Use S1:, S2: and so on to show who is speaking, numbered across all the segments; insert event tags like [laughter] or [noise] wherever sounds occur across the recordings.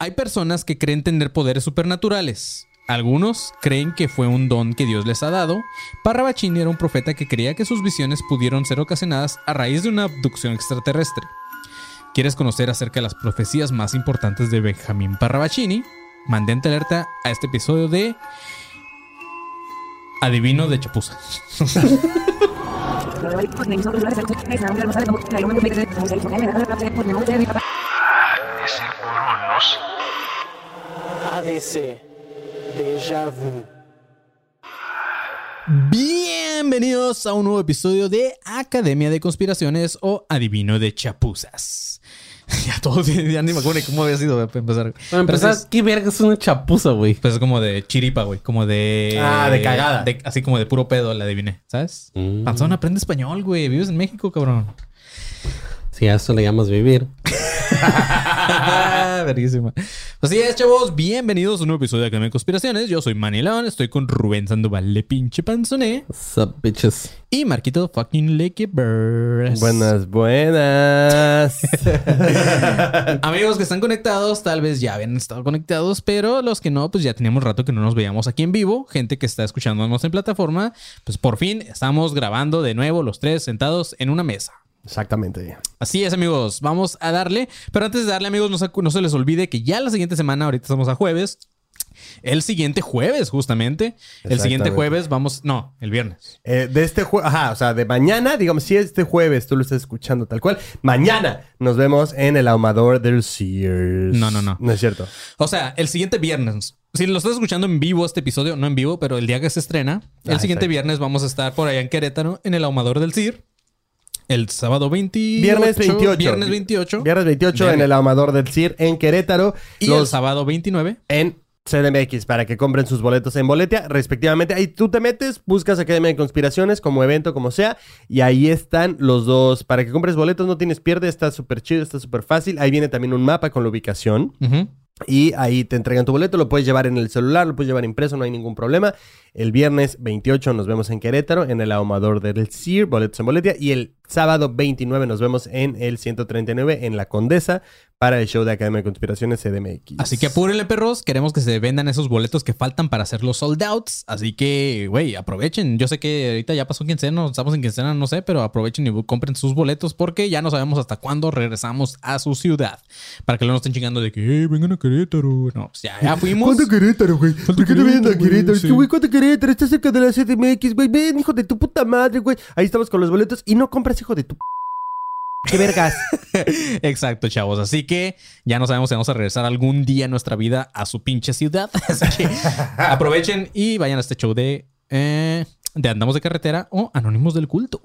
S1: Hay personas que creen tener poderes supernaturales. Algunos creen que fue un don que Dios les ha dado. Parravachini era un profeta que creía que sus visiones pudieron ser ocasionadas a raíz de una abducción extraterrestre. ¿Quieres conocer acerca de las profecías más importantes de Benjamín Parravachini? Mantente alerta a este episodio de Adivino de Chapuza. [laughs] [laughs]
S2: Ese Cronos.
S3: ADC. Déjà vu.
S1: Bienvenidos a un nuevo episodio de Academia de Conspiraciones o Adivino de Chapuzas. [laughs] ya todos, ya ni me acuerdo cómo había sido para empezar.
S4: Para empezar, ¿qué verga es una chapuza, güey?
S1: es- pues es como de chiripa, güey. Como de.
S4: Ah, de cagada.
S1: de- así como de puro pedo la adiviné, ¿sabes?
S4: Mm.
S1: Panzón, aprende español, güey. Vives en México, cabrón.
S4: Si a eso le llamas vivir. [laughs]
S1: Verguísima. Pues sí, es, chavos. Bienvenidos a un nuevo episodio de Academia de Conspiraciones. Yo soy Manny León. Estoy con Rubén Sandoval, le pinche panzoné.
S4: What's up, bitches?
S1: Y Marquito fucking Lequebers.
S5: Buenas, buenas. [laughs]
S1: Amigos que están conectados, tal vez ya habían estado conectados, pero los que no, pues ya teníamos rato que no nos veíamos aquí en vivo. Gente que está escuchándonos en plataforma, pues por fin estamos grabando de nuevo los tres sentados en una mesa.
S5: Exactamente.
S1: Así es, amigos. Vamos a darle. Pero antes de darle, amigos, no se, no se les olvide que ya la siguiente semana, ahorita estamos a jueves. El siguiente jueves, justamente. El siguiente jueves vamos. No, el viernes.
S5: Eh, de este jueves, ajá, o sea, de mañana, digamos, si este jueves tú lo estás escuchando tal cual, mañana nos vemos en el ahumador del Sears.
S1: No, no, no.
S5: No es cierto.
S1: O sea, el siguiente viernes. Si lo estás escuchando en vivo este episodio, no en vivo, pero el día que se estrena, el
S5: Ah,
S1: siguiente viernes vamos a estar por allá en Querétaro, en el ahumador del CIR. El sábado 28.
S5: Viernes 28.
S1: Viernes 28.
S5: Viernes 28
S1: Verga.
S5: en el ahumador del CIR en Querétaro.
S1: y el sábado 29.
S5: en CDMX para que compren sus boletos en Boletia, respectivamente. Ahí tú te metes, buscas Academia de Conspiraciones como evento, como sea, y ahí están los dos. Para que compres boletos, no tienes pierde, está súper chido, está súper fácil. Ahí viene también un mapa con la ubicación. Y ahí te entregan tu boleto, lo puedes llevar en el celular, lo puedes llevar impreso, no hay ningún problema. El viernes 28 nos vemos en Querétaro, en el ahumador del CIR, boletos en boletia. Y el sábado 29 nos vemos en el 139 en La Condesa para el show de Academia de Conspiraciones CDMX.
S1: Así que apúrenle, perros. Queremos que se vendan esos boletos que faltan para hacer los sold outs. Así que, güey, aprovechen. Yo sé que ahorita ya pasó quincena, estamos en quincena, no sé, pero aprovechen y compren sus boletos porque ya no sabemos hasta cuándo regresamos a su ciudad. Para que no nos estén chingando de que, "Eh, vengan a Querétaro. No, pues ya, ya fuimos.
S5: ¿Cuánto Querétaro, güey? ¿Por qué no vienen a Querétaro? Es que, güey, ¿cuánto Querétaro? Está cerca de la CDMX, güey. Ven, hijo de tu puta madre, güey. Ahí estamos con los boletos y no hijo de tu... ¡Qué vergas! [laughs]
S1: Exacto, chavos. Así que ya no sabemos si vamos a regresar algún día en nuestra vida a su pinche ciudad. [laughs] Así que aprovechen y vayan a este show de, eh, de Andamos de Carretera o Anónimos del Culto.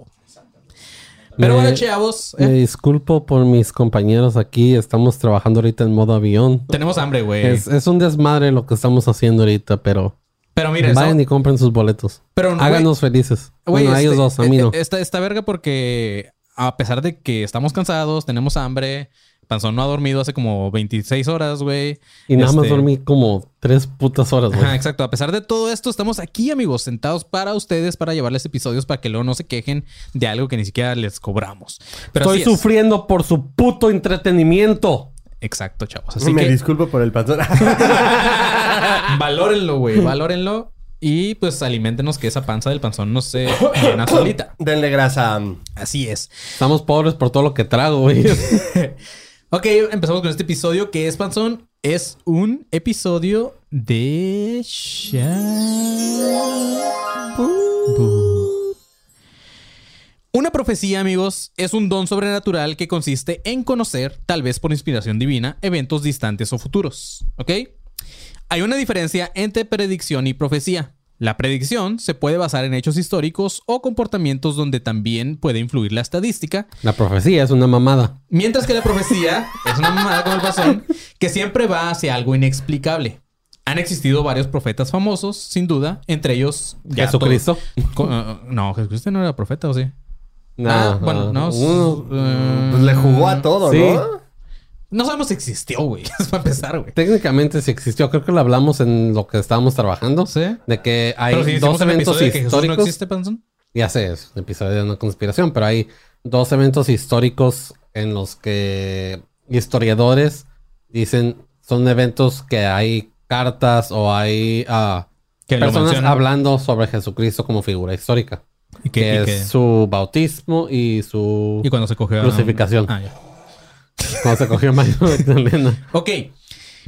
S1: Pero bueno, chavos,
S4: Me
S1: eh,
S4: disculpo por mis compañeros aquí. Estamos trabajando ahorita en modo avión.
S1: tenemos hambre, güey.
S4: Es, es un desmadre lo que estamos haciendo ahorita, pero
S1: Pero miren,
S4: vayan y compren sus boletos.
S1: pero,
S4: Háganos felices.
S1: güey,
S4: bueno, a ellos
S1: este,
S4: dos, a mí
S1: eh,
S4: no.
S1: eh, Esta, esta verga porque a pesar de que estamos cansados, tenemos hambre, Panzón no ha dormido hace como 26 horas, güey.
S4: y nada más
S1: este-
S4: dormí como tres putas horas, güey.
S1: Ajá, exacto. A pesar de todo esto, estamos aquí, amigos, sentados para ustedes, para llevarles episodios para que luego no se quejen de algo que ni siquiera les cobramos. Pero
S4: Estoy
S1: así es.
S4: sufriendo por su puto entretenimiento.
S1: Exacto, chavos. Así
S5: Me
S1: que
S5: disculpo por el panzón. [laughs] [laughs]
S1: valórenlo, güey. Valórenlo. Y pues aliméntenos que esa panza del panzón no se llena solita. [coughs]
S5: Denle grasa.
S1: Así es.
S4: Estamos pobres por todo lo que trago, güey. [laughs]
S1: Ok, empezamos con este episodio que es panzón. Es un episodio de Shabu. Una profecía, amigos, es un don sobrenatural que consiste en conocer, tal vez por inspiración divina, eventos distantes o futuros. ¿Ok? Hay una diferencia entre predicción y profecía. La predicción se puede basar en hechos históricos o comportamientos donde también puede influir la estadística,
S4: La profecía es una mamada.
S1: Mientras que la profecía [laughs] es una mamada como el pasón que siempre va hacia algo inexplicable. Han existido varios profetas famosos, sin duda, entre ellos
S4: Jesucristo.
S1: no, Jesucristo no era profeta, ¿o sí?
S4: No,
S1: ah, bueno, no. eh,
S5: Pues le jugó a todo,
S4: Sí.
S5: ¿no?
S1: no sabemos si existió, güey. [laughs] Es para empezar, güey.
S4: Técnicamente sí existió. Creo que lo hablamos en lo que estábamos trabajando.
S1: ¿Sí?
S4: De que hay
S1: Pero si hicimos
S4: dos eventos
S1: episodio de que Jesús no
S4: históricos.
S1: existe, Panzón.
S4: Ya sé, es un episodio de una conspiración, pero hay dos eventos históricos en los que historiadores dicen son eventos que hay cartas o hay ah,
S1: lo
S4: personas hablando sobre Jesucristo como figura histórica.
S1: Y
S4: Que,
S1: que, y
S4: es su bautismo y su...
S1: y cuando se cogió a-
S4: Crucificación.
S1: Ah, ya.
S4: Cuando se cogió a María Magdalena. [laughs]
S1: Ok.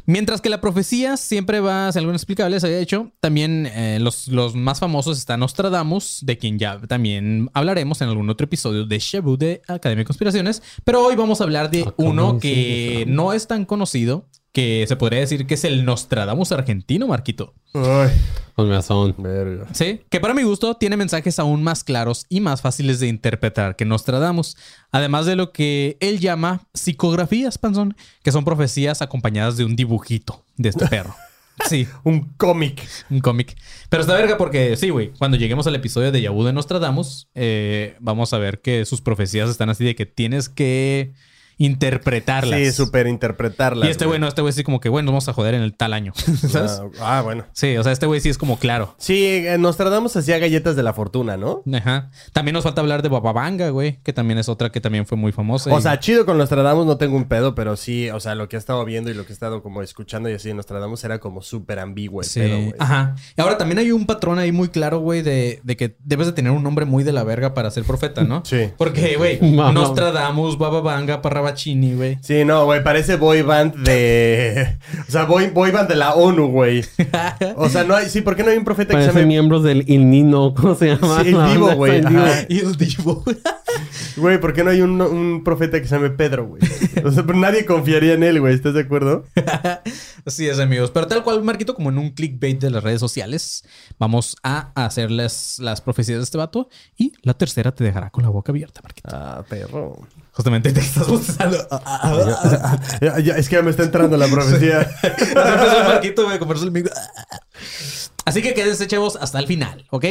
S1: Mientras que la profecía siempre va a ser algo inexplicable, se había hecho, también eh, los, los más famosos están Nostradamus, de quien ya también hablaremos en algún otro episodio de Shabu de Academia de Conspiraciones. Pero hoy vamos a hablar de
S4: Ah, ¿cómo
S1: uno que no es tan conocido, que se podría decir que es el Nostradamus argentino, Marquito.
S5: Ay,
S4: Con razón.
S5: verga.
S1: Sí, que para mi gusto tiene mensajes aún más claros y más fáciles de interpretar que Nostradamus, además de lo que él llama psicografías, panzón, que son profecías acompañadas de un dibujito de este perro. [laughs] Sí,
S5: Un cómic.
S1: un cómic. Pero está verga porque, sí, güey, cuando lleguemos al episodio de Yahoo de Nostradamus, eh, vamos a ver que sus profecías están así de que tienes que interpretarlas.
S5: Sí, súper interpretarla.
S1: Y este güey no, este güey sí como que, bueno, nos vamos a joder en el tal año. [laughs] ¿Sabes?
S5: Ah, ah, bueno.
S1: Sí, o sea, este güey sí es como claro.
S5: Sí, eh, Nostradamus hacía galletas de la fortuna, ¿no?
S1: Ajá. También nos falta hablar de Bababanga, güey, que también es otra que también fue muy famosa.
S5: O
S1: y-
S5: sea, chido con Nostradamus no tengo un pedo, pero sí, o sea, lo que he estado viendo y lo que he estado como escuchando y así de Nostradamus era como súper ambiguo el
S1: Sí.
S5: pedo, güey.
S1: Ajá. Y ahora también hay un patrón ahí muy claro, güey, de, de que debes de tener un nombre muy de la verga para ser profeta, ¿no?
S5: Sí.
S1: Porque, güey, [laughs]
S4: Mamá.
S1: Nostradamus, Bababanga, Parrabachini, güey.
S5: Sí, no, güey, parece boy band de... O sea, boy, boy band de la ONU, güey. [laughs] O sea, no hay... Sí, ¿por qué no hay un profeta que se llame...
S4: miembros del Il Nino. ¿Cómo se llama?
S5: Sí, el Divo, güey. Ajá. [laughs]
S1: El Divo.
S5: Güey, ¿por qué no hay un, un profeta que se llame Pedro, güey? O sea, pero nadie confiaría en él, güey. ¿Estás de acuerdo? [laughs]
S1: Así es, amigos. Pero tal cual, Marquito, como en un clickbait de las redes sociales, vamos a hacerles las profecías de este vato. Y la tercera te dejará con la boca abierta, Marquito.
S5: Ah, perro.
S1: Justamente te estás bostezando. [laughs]
S5: Ya, ya, es que ya me está entrando la profecía.
S1: Así [laughs] empezó el Marquito, güey, a comerse el micro. Así que quédense, chavos, hasta el final, ¿ok?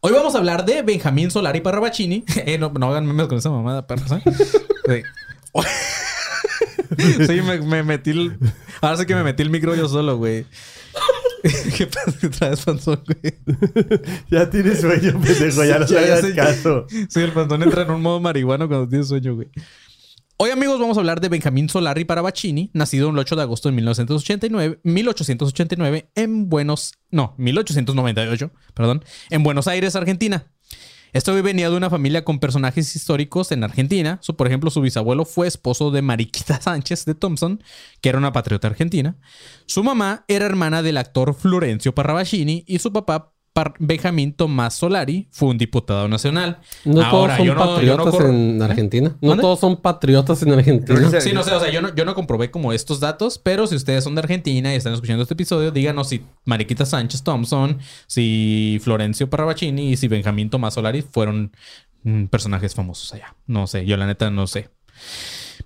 S1: Hoy vamos a hablar de Benjamín Solari Parrabachini. [laughs] Eh, no, no hagan memes con esa mamada, perros, ¿eh? Sí. Sí, me, me metí el... Ahora sí que me metí el micro yo solo, güey. [laughs] ¿Qué pasa que traes panzón, güey? [laughs]
S5: ya tienes sueño, pendejo. Ya [laughs] no
S1: Ya,
S5: le hagas caso.
S1: Sí, el panzón entra en un modo marihuano cuando tiene sueño, güey. Hoy, amigos, vamos a hablar de Benjamín Solari Parabachini, nacido el 8 de agosto de 1989, 1889 en Buenos... No, 1898, perdón, en Buenos Aires, Argentina. Este venía de una familia con personajes históricos en Argentina. Por ejemplo, su bisabuelo fue esposo de Mariquita [laughs] Sánchez de Thompson, que era una patriota argentina. Su mamá era hermana del actor Florencio Parravacini y su papá, Benjamín Tomás Solari, fue un diputado nacional.
S4: No
S1: Ahora,
S4: todos son
S1: yo no- yo no
S4: patriotas en Argentina. No todos son patriotas en Argentina.
S5: Sí.
S1: Sí, no sé, o sea, yo no, yo no comprobé como estos datos, pero si ustedes son de Argentina y están escuchando este episodio, díganos si Mariquita Sánchez Thompson, si Florencio Parravacini y si Benjamín Tomás Solari fueron mm, personajes famosos allá. No sé, yo la neta no sé.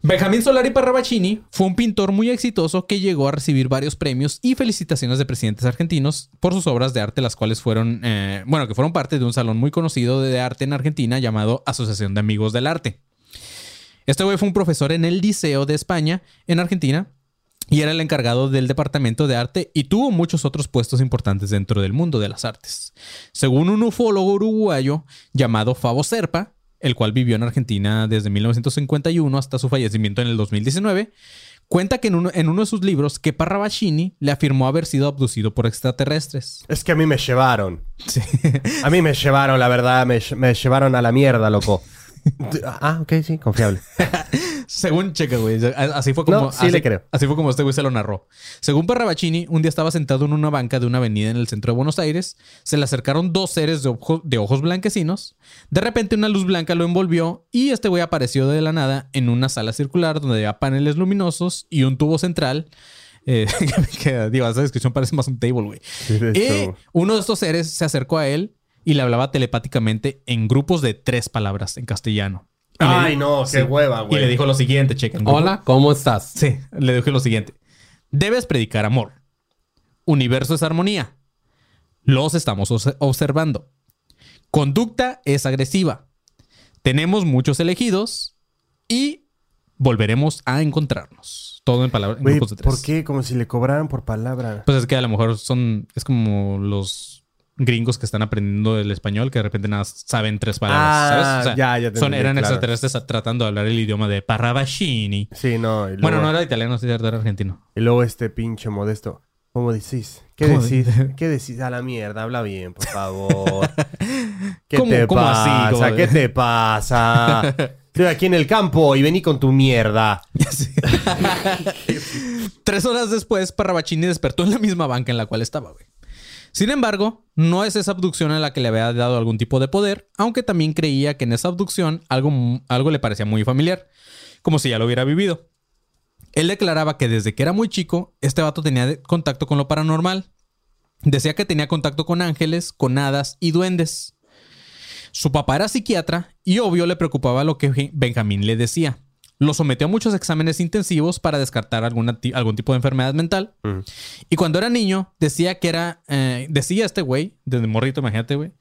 S1: Benjamín Solari Parravacini fue un pintor muy exitoso que llegó a recibir varios premios y felicitaciones de presidentes argentinos por sus obras de arte, las cuales fueron, eh, bueno, que fueron parte de un salón muy conocido de arte en Argentina llamado Asociación de Amigos del Arte. Este güey fue un profesor en el Liceo de España, en Argentina, y era el encargado del departamento de arte y tuvo muchos otros puestos importantes dentro del mundo de las artes. Según un ufólogo uruguayo llamado Fabo Serpa, el cual vivió en Argentina desde 1951 hasta su fallecimiento en el 2019, cuenta que en uno, en uno de sus libros que Parravacini le afirmó haber sido abducido por extraterrestres.
S5: Es que a mí me llevaron.
S1: Sí.
S5: A mí me llevaron, la verdad. Me, me llevaron a la mierda, loco. [laughs] [laughs] ah, ok, sí, confiable. [laughs]
S1: Según, checa, güey. Así fue como.
S5: No, sí
S1: así,
S5: le creo.
S1: Así fue como este güey se lo narró. Según Parravacini, un día estaba sentado en una banca de una avenida en el centro de Buenos Aires. Se le acercaron dos seres de, ojo- de ojos blanquecinos. De repente, una luz blanca lo envolvió y este güey apareció de la nada en una sala circular donde había paneles luminosos y un tubo central. Eh, [laughs] que, digo, esa descripción parece más un table, güey.
S5: hecho.
S1: uno de estos seres se acercó a él y le hablaba telepáticamente en grupos de tres palabras en castellano. Y
S5: Ay, no, qué
S1: sí.
S5: hueva,
S1: Y
S5: güey.
S1: le dijo lo siguiente, chequen.
S4: Hola, ¿cómo estás?
S1: Sí, le dije lo siguiente. Debes predicar amor. Universo es armonía. Los estamos obs- observando. Conducta es agresiva. Tenemos muchos elegidos y volveremos a encontrarnos. Todo en palabras. en
S5: Güey,
S1: grupos de tres.
S5: ¿por qué? Como si le cobraran por palabra.
S1: Pues es que a lo mejor son. Es como los. Gringos que están aprendiendo el español que de repente nada saben tres palabras.
S5: Ah,
S1: ¿sabes?
S5: ya, ya te
S1: son,
S5: entendí,
S1: eran
S5: claro.
S1: extraterrestres tratando de hablar el idioma de Parravashini.
S5: Sí, no. luego-
S1: Bueno, no era italiano, sí, era argentino.
S5: Y luego este pinche modesto. ¿Cómo decís? ¿Qué
S1: ¿Cómo
S5: decís?
S1: de- [laughs]
S5: ¿Qué decís? A la mierda, habla bien, por favor. [laughs] ¿Qué
S1: ¿Cómo-
S5: te
S1: cómo así?
S5: pasa?
S1: ¿Cómo de-
S5: ¿Qué te [laughs] pasa? Estoy aquí en el campo y vení con tu mierda.
S1: Sí. Tres horas después, Parravachini despertó en la misma banca en la cual estaba, güey. Sin embargo, no es esa abducción a la que le había dado algún tipo de poder, aunque también creía que en esa abducción algo, algo le parecía muy familiar, como si ya lo hubiera vivido. Él declaraba que desde que era muy chico, este vato tenía contacto con lo paranormal. Decía que tenía contacto con ángeles, con hadas y duendes. Su papá era psiquiatra y obvio le preocupaba lo que Benjamín le decía. Lo sometió a muchos exámenes intensivos para descartar alguna algún tipo de enfermedad mental. Y cuando era niño, decía que era. eh, decía este güey, desde morrito, imagínate, güey,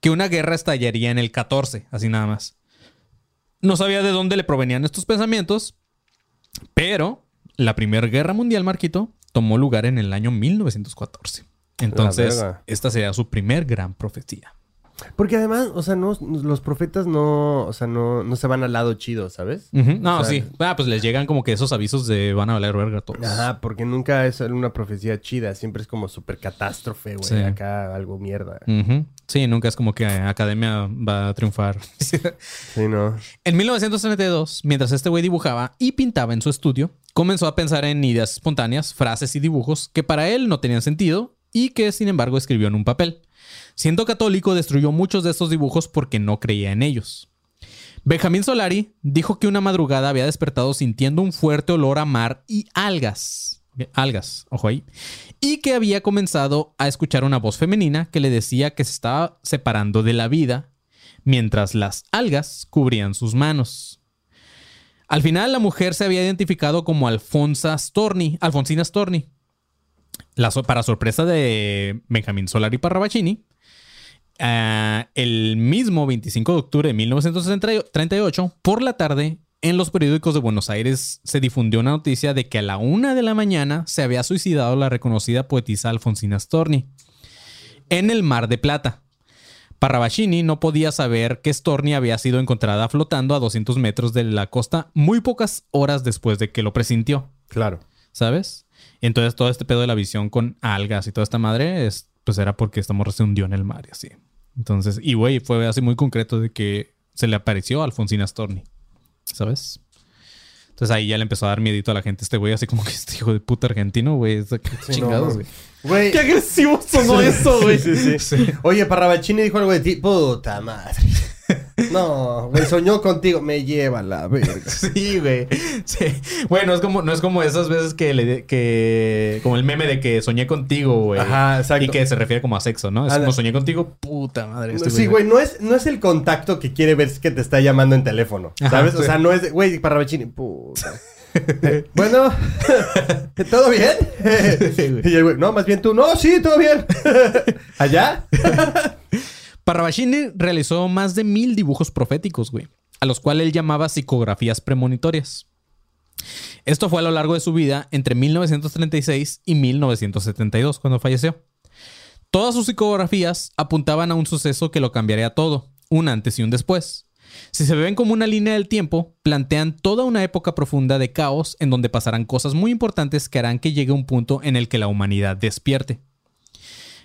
S1: que una guerra estallaría en el 14, así nada más. No sabía de dónde le provenían estos pensamientos, pero la Primera Guerra Mundial, Marquito, tomó lugar en el año 1914. Entonces, esta sería su primer gran profecía.
S5: Porque además, o sea, no, los profetas no, o sea, no, no se van al lado chido, ¿sabes?
S1: No,
S5: O sea,
S1: sí. Ah, pues les llegan como que esos avisos de van a valer verga todos.
S5: Ajá, porque nunca es una profecía chida, siempre es como súper catástrofe, güey.
S1: Sí.
S5: Acá algo mierda.
S1: Ujú. Sí, nunca es como que Academia va a triunfar. [laughs]
S5: Sí, no.
S1: En 1932, mientras este güey dibujaba y pintaba en su estudio, comenzó a pensar en ideas espontáneas, frases y dibujos que para él no tenían sentido y que sin embargo escribió en un papel. Siendo católico, destruyó muchos de estos dibujos porque no creía en ellos. Benjamín Solari dijo que una madrugada había despertado sintiendo un fuerte olor a mar y algas. Algas, ojo ahí. Y que había comenzado a escuchar una voz femenina que le decía que se estaba separando de la vida mientras las algas cubrían sus manos. Al final, la mujer se había identificado como Alfonsa Storni, Alfonsina Storni. Para sorpresa de Benjamín Solari Parravacini, ah, el mismo 25 de octubre de 1938, por la tarde, en los periódicos de Buenos Aires se difundió una noticia de que a la una de la mañana se había suicidado la reconocida poetisa Alfonsina Storni en el Mar de Plata. Parravacini no podía saber que Storni había sido encontrada flotando a 200 metros de la costa muy pocas horas después de que lo presintió,
S5: Claro.
S1: ¿sabes? Entonces todo este pedo de la visión con algas y toda esta madre es, pues era porque esta morra se hundió en el mar y así. Entonces, y güey, fue así muy concreto de que se le apareció a Alfonsina Storni, ¿sabes? Entonces ahí ya le empezó a dar miedito a la gente este güey, así como que este hijo de puta argentino, güey, qué chingados, güey.
S5: Güey.
S4: ¡Qué agresivo sonó eso, güey!
S5: Sí, sí, sí. Oye, Parravachini dijo algo de ti. Puta madre. No, güey, soñó contigo. Me lleva la verga. [laughs]
S1: Sí, güey. Sí. Bueno, es como, no es como esas veces que le que. Como el meme de que soñé contigo, güey.
S5: Ajá, exacto.
S1: Y que se refiere como a sexo, ¿no? Es como soñé contigo, puta madre. este
S5: Sí, güey, no es, no es el contacto que quiere ver que te está llamando en teléfono.
S1: Ajá,
S5: ¿Sabes? O
S1: sí.
S5: sea, no es, güey, Parravachini. Puta. Eh, bueno, [laughs] ¿todo bien? [laughs] y el güey, no, más bien tú, no, sí, todo bien. ¿Allá?
S1: Parravacini realizó más de mil dibujos proféticos, güey, a los cuales él llamaba psicografías premonitorias. Esto fue a lo largo de su vida entre 1936 y 1972, cuando falleció. Todas sus psicografías apuntaban a un suceso que lo cambiaría todo, un antes y un después. Si se ven como una línea del tiempo, plantean toda una época profunda de caos en donde pasarán cosas muy importantes que harán que llegue un punto en el que la humanidad despierte.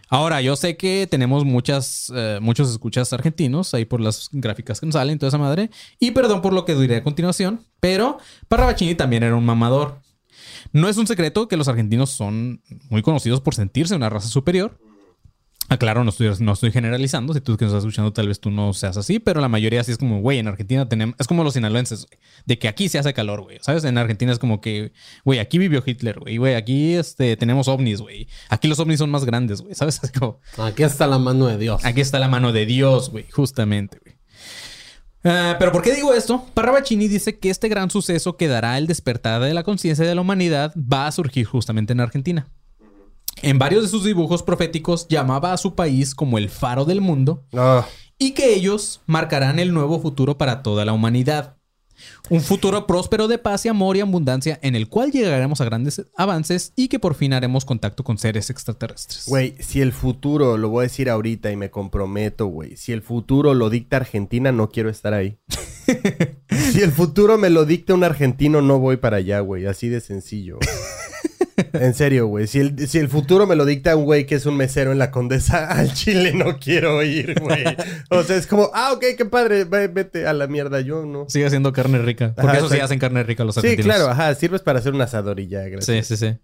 S1: Ahora, yo sé que tenemos muchas, eh, muchos escuchas argentinos ahí por las gráficas que nos salen, toda esa madre. Y perdón por lo que diré a continuación, pero Parravacini también era un mamador. No es un secreto que los argentinos son muy conocidos por sentirse una raza superior. Aclaro, no estoy, no estoy generalizando. Si tú que nos estás escuchando, tal vez tú no seas así, pero la mayoría sí es como, güey, en Argentina tenemos. Es como los sinaloenses, güey, de que aquí se hace calor, güey. ¿Sabes? En Argentina es como que, güey, aquí vivió Hitler, güey, güey, aquí este, tenemos ovnis, güey. Aquí los ovnis son más grandes, güey, ¿sabes? [laughs] Es como,
S4: Aquí está la mano de Dios.
S1: Aquí está la mano de Dios, güey, justamente, güey. Ah, Pero ¿por qué digo esto? Parravacini dice que este gran suceso que dará el despertar de la conciencia de la humanidad va a surgir justamente en Argentina. En varios de sus dibujos proféticos llamaba a su país como el faro del mundo
S5: No.
S1: y que ellos marcarán el nuevo futuro para toda la humanidad. Un futuro próspero de paz y amor y abundancia en el cual llegaremos a grandes avances y que por fin haremos contacto con seres extraterrestres.
S5: Güey, si el futuro, lo voy a decir ahorita y me comprometo, güey. Si el futuro lo dicta Argentina, no quiero estar ahí. [laughs] si el futuro me lo dicta un argentino, no voy para allá, güey. Así de sencillo. [laughs] En serio, güey. Si el, si el futuro me lo dicta un güey que es un mesero en la condesa, [laughs] al Chile no quiero ir, güey. O sea, es como, ah, ok, qué padre, ve- vete a la mierda, yo no.
S1: Sigue haciendo carne rica. Porque
S5: Ajá,
S1: eso sí hacen carne rica los
S5: Sí,
S1: argentinos.
S5: claro, ajá, sirves para hacer un asador y ya,
S1: Sí,
S5: gracias.
S1: sí, sí.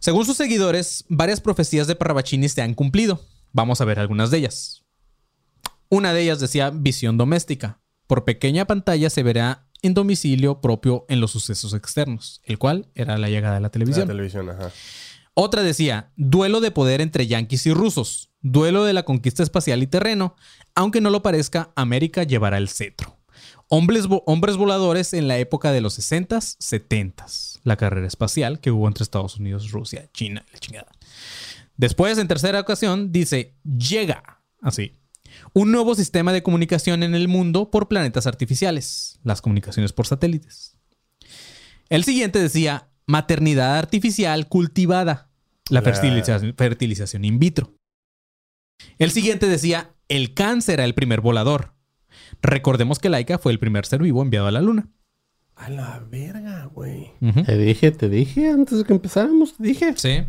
S1: Según sus seguidores, varias profecías de Parravicini se han cumplido. Vamos a ver algunas de ellas. Una de ellas decía visión doméstica. Por pequeña pantalla se verá en domicilio propio en los sucesos externos, el cual era la llegada de la
S5: La
S1: televisión.
S5: televisión, ajá.
S1: Otra decía, duelo de poder entre yanquis y rusos, duelo de la conquista espacial y terreno, aunque no lo parezca, América llevará el cetro. Hombres, vo- hombres voladores en la época de los 60s, 70s, la carrera espacial que hubo entre Estados Unidos, Rusia, China, la chingada. Después, en tercera ocasión, dice, llega, así, un nuevo sistema de comunicación en el mundo por planetas artificiales, las comunicaciones por satélites. El siguiente decía maternidad artificial cultivada, la fertilización, fertilización in vitro. El siguiente decía el cáncer era el primer volador. Recordemos que Laika fue el primer ser vivo enviado a la luna.
S5: A la verga, güey.
S4: Te dije, te dije antes de que empezáramos, te dije.
S1: Sí.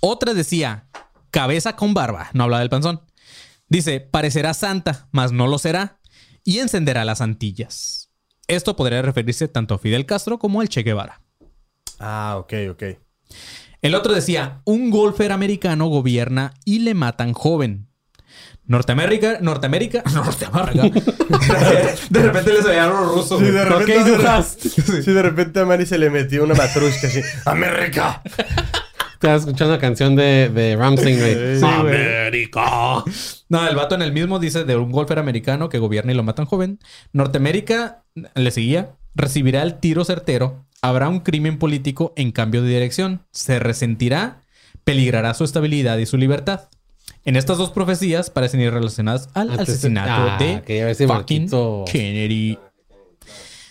S1: Otra decía cabeza con barba, no hablaba del panzón. Dice, parecerá santa, mas no lo será, y encenderá las antillas. Esto podría referirse tanto a Fidel Castro como al Che Guevara.
S5: Ah, ok, ok.
S1: El otro decía, un golfer americano gobierna y le matan joven. Norteamérica, Norteamérica, [laughs] Norteamérica. [laughs] de repente les veía algo ruso.
S5: Sí, de repente, [laughs] sí, de repente a Mari se le metió una matrushka así. ¡América!
S4: Estaba escuchando la canción de, de Ramsey, güey.
S5: Sí, güey.
S4: América.
S1: No, el vato en el mismo dice de un golfer americano que gobierna y lo matan joven. Norteamérica le seguía, recibirá el tiro certero, habrá un crimen político en cambio de dirección, se resentirá, peligrará su estabilidad y su libertad. En estas dos profecías parecen ir relacionadas al
S4: Antes de-
S1: asesinato
S4: Ah,
S1: de
S4: ver si
S1: fucking
S4: Marquito-
S1: Kennedy.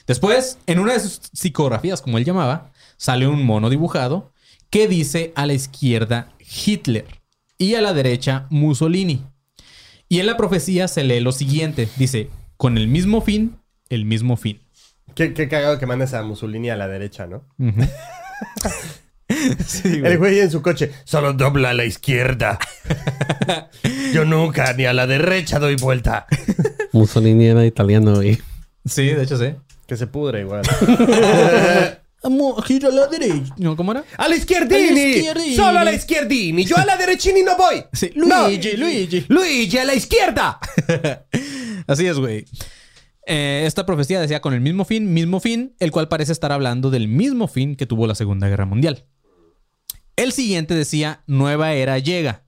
S1: Después, en una de sus psicografías, como él llamaba, sale un mono dibujado que dice a la izquierda Hitler y a la derecha Mussolini. Y en la profecía se lee lo siguiente: dice, con el mismo fin, el mismo fin.
S5: Qué, qué cagado que mandes a Mussolini a la derecha, ¿no? [laughs]
S1: Sí, güey.
S5: El güey en su coche, solo dobla a la izquierda. [laughs] Yo nunca ni a la derecha doy vuelta.
S4: Mussolini era italiano, güey.
S1: Sí, de hecho sí.
S5: Que se pudre igual. [laughs]
S1: Amo, gira a la derecha. No, ¿Cómo era?
S5: ¡A la izquierdini!
S1: A la izquierdini.
S5: ¡Solo a la izquierdini! ¡Yo a la derechini no voy!
S1: Sí,
S5: No.
S1: Luigi, Luigi.
S5: ¡Luigi, a la izquierda! [laughs]
S1: Así es, güey. Eh, esta profecía decía con el mismo fin, mismo fin, el cual parece estar hablando del mismo fin que tuvo la Segunda Guerra Mundial. El siguiente decía, nueva era llega.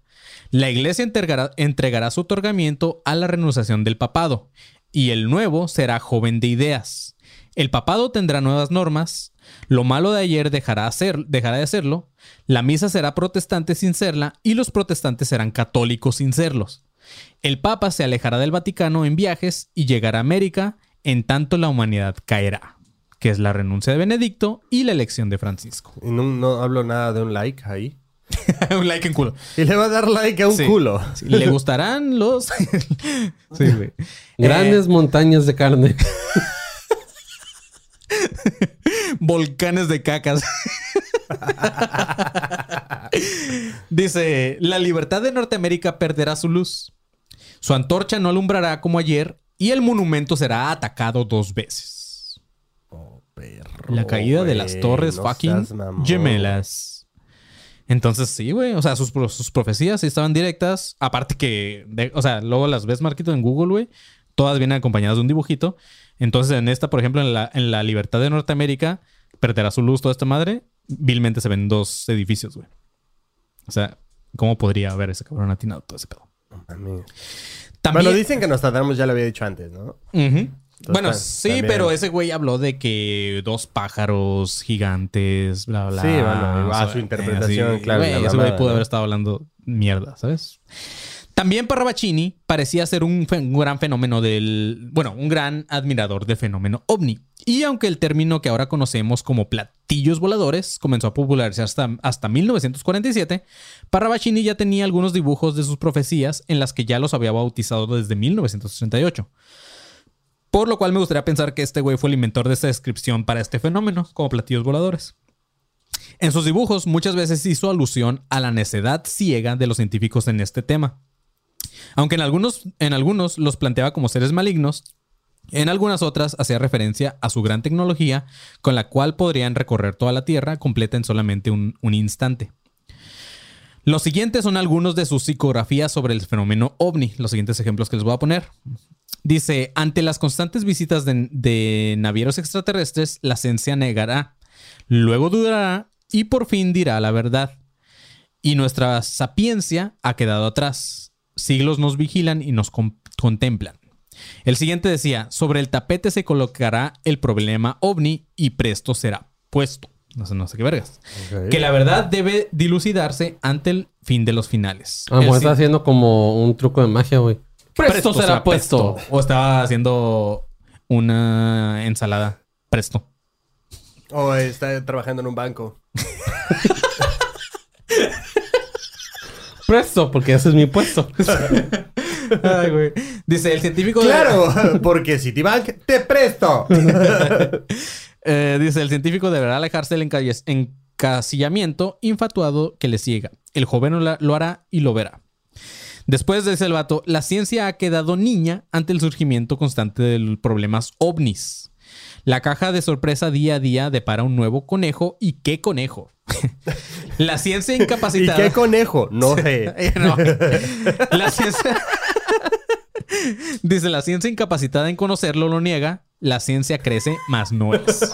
S1: La iglesia entregará, entregará su otorgamiento a la renunciación del papado, y el nuevo será joven de ideas. El papado tendrá nuevas normas, lo malo de ayer dejará, hacer- dejará de serlo, la misa será protestante sin serla, y los protestantes serán católicos sin serlos. El Papa se alejará del Vaticano en viajes y llegará a América, en tanto la humanidad caerá, que es la renuncia de Benedicto y la elección de Francisco.
S5: Y no, no hablo nada de un like ahí. [laughs]
S1: un like en culo.
S5: Y le va a dar like a un
S1: Sí.
S5: culo.
S1: Sí, ¿Le gustarán los...? [laughs] sí, güey.
S4: Grandes montañas de carne. [laughs]
S1: Volcanes de cacas. Dice, la libertad de Norteamérica perderá su luz. Su antorcha no alumbrará como ayer y el monumento será atacado dos veces. La caída de las torres
S5: no
S1: fucking gemelas. Entonces sí, güey. O sea, sus, sus profecías sí estaban directas. Aparte que, de- o sea, luego las ves, Marquito, en Google, güey. Todas vienen acompañadas de un dibujito. Entonces en esta, por ejemplo, en la, en la libertad de Norteamérica, perderá su luz toda esta madre. Vilmente se ven dos edificios, güey. O sea, ¿cómo podría haber ese cabrón atinado todo ese pedo? También,
S5: Bueno, dicen que Nostradamus ya lo había dicho antes, ¿no?
S1: Bueno, sí,
S5: también.
S1: pero ese güey habló de que dos pájaros gigantes, bla, bla.
S5: Sí, bueno, a
S1: o sea,
S5: su interpretación, claro,
S1: Güey, ese güey pudo haber estado hablando mierda, ¿sabes? También Parravicini parecía ser un, gran fenómeno del. Bueno, un gran admirador del fenómeno ovni. Y aunque el término que ahora conocemos como platillos voladores comenzó a popularizarse hasta, hasta 1947, Parravicini ya tenía algunos dibujos de sus profecías en las que ya los había bautizado desde 1938. Por lo cual me gustaría pensar que este güey fue el inventor de esta descripción para este fenómeno, como platillos voladores. En sus dibujos muchas veces hizo alusión a la necedad ciega de los científicos en este tema. Aunque en algunos, en algunos los planteaba como seres malignos, en algunas otras hacía referencia a su gran tecnología con la cual podrían recorrer toda la Tierra completa en solamente un, un instante. Los siguientes son algunos de sus psicografías sobre el fenómeno ovni. Los siguientes ejemplos que les voy a poner. Dice, ante las constantes visitas de, de navieros extraterrestres, la ciencia negará, luego dudará y por fin dirá la verdad. Y nuestra sapiencia ha quedado atrás. Siglos nos vigilan y nos contemplan. El siguiente decía, sobre el tapete se colocará el problema ovni y presto será puesto. No sé, no sé qué vergas. Que la verdad debe dilucidarse ante el fin de los finales.
S4: A lo mejor
S1: El
S4: está haciendo como un truco de magia, güey. Presto, será puesto.
S1: O estaba haciendo una ensalada. Presto.
S5: O está trabajando en un banco. [laughs]
S4: Presto, porque ese es mi puesto. [laughs]
S1: Ay, güey. Dice, el científico... de-
S5: Claro, porque Citibank te presto. [laughs]
S1: Eh, dice, el científico deberá alejarse del encasillamiento infatuado que le ciega. El joven lo, hará y lo verá. Después de ese vato, la ciencia ha quedado niña ante el surgimiento constante de los problemas ovnis. La caja de sorpresa día a día depara un nuevo conejo. ¿Y qué conejo? La ciencia
S5: ¿Y
S1: incapacitada...
S5: qué conejo? No sé. [laughs]
S1: Eh, no. La ciencia... [laughs] Dice, la ciencia incapacitada en conocerlo lo niega. La ciencia crece, más no es. [laughs]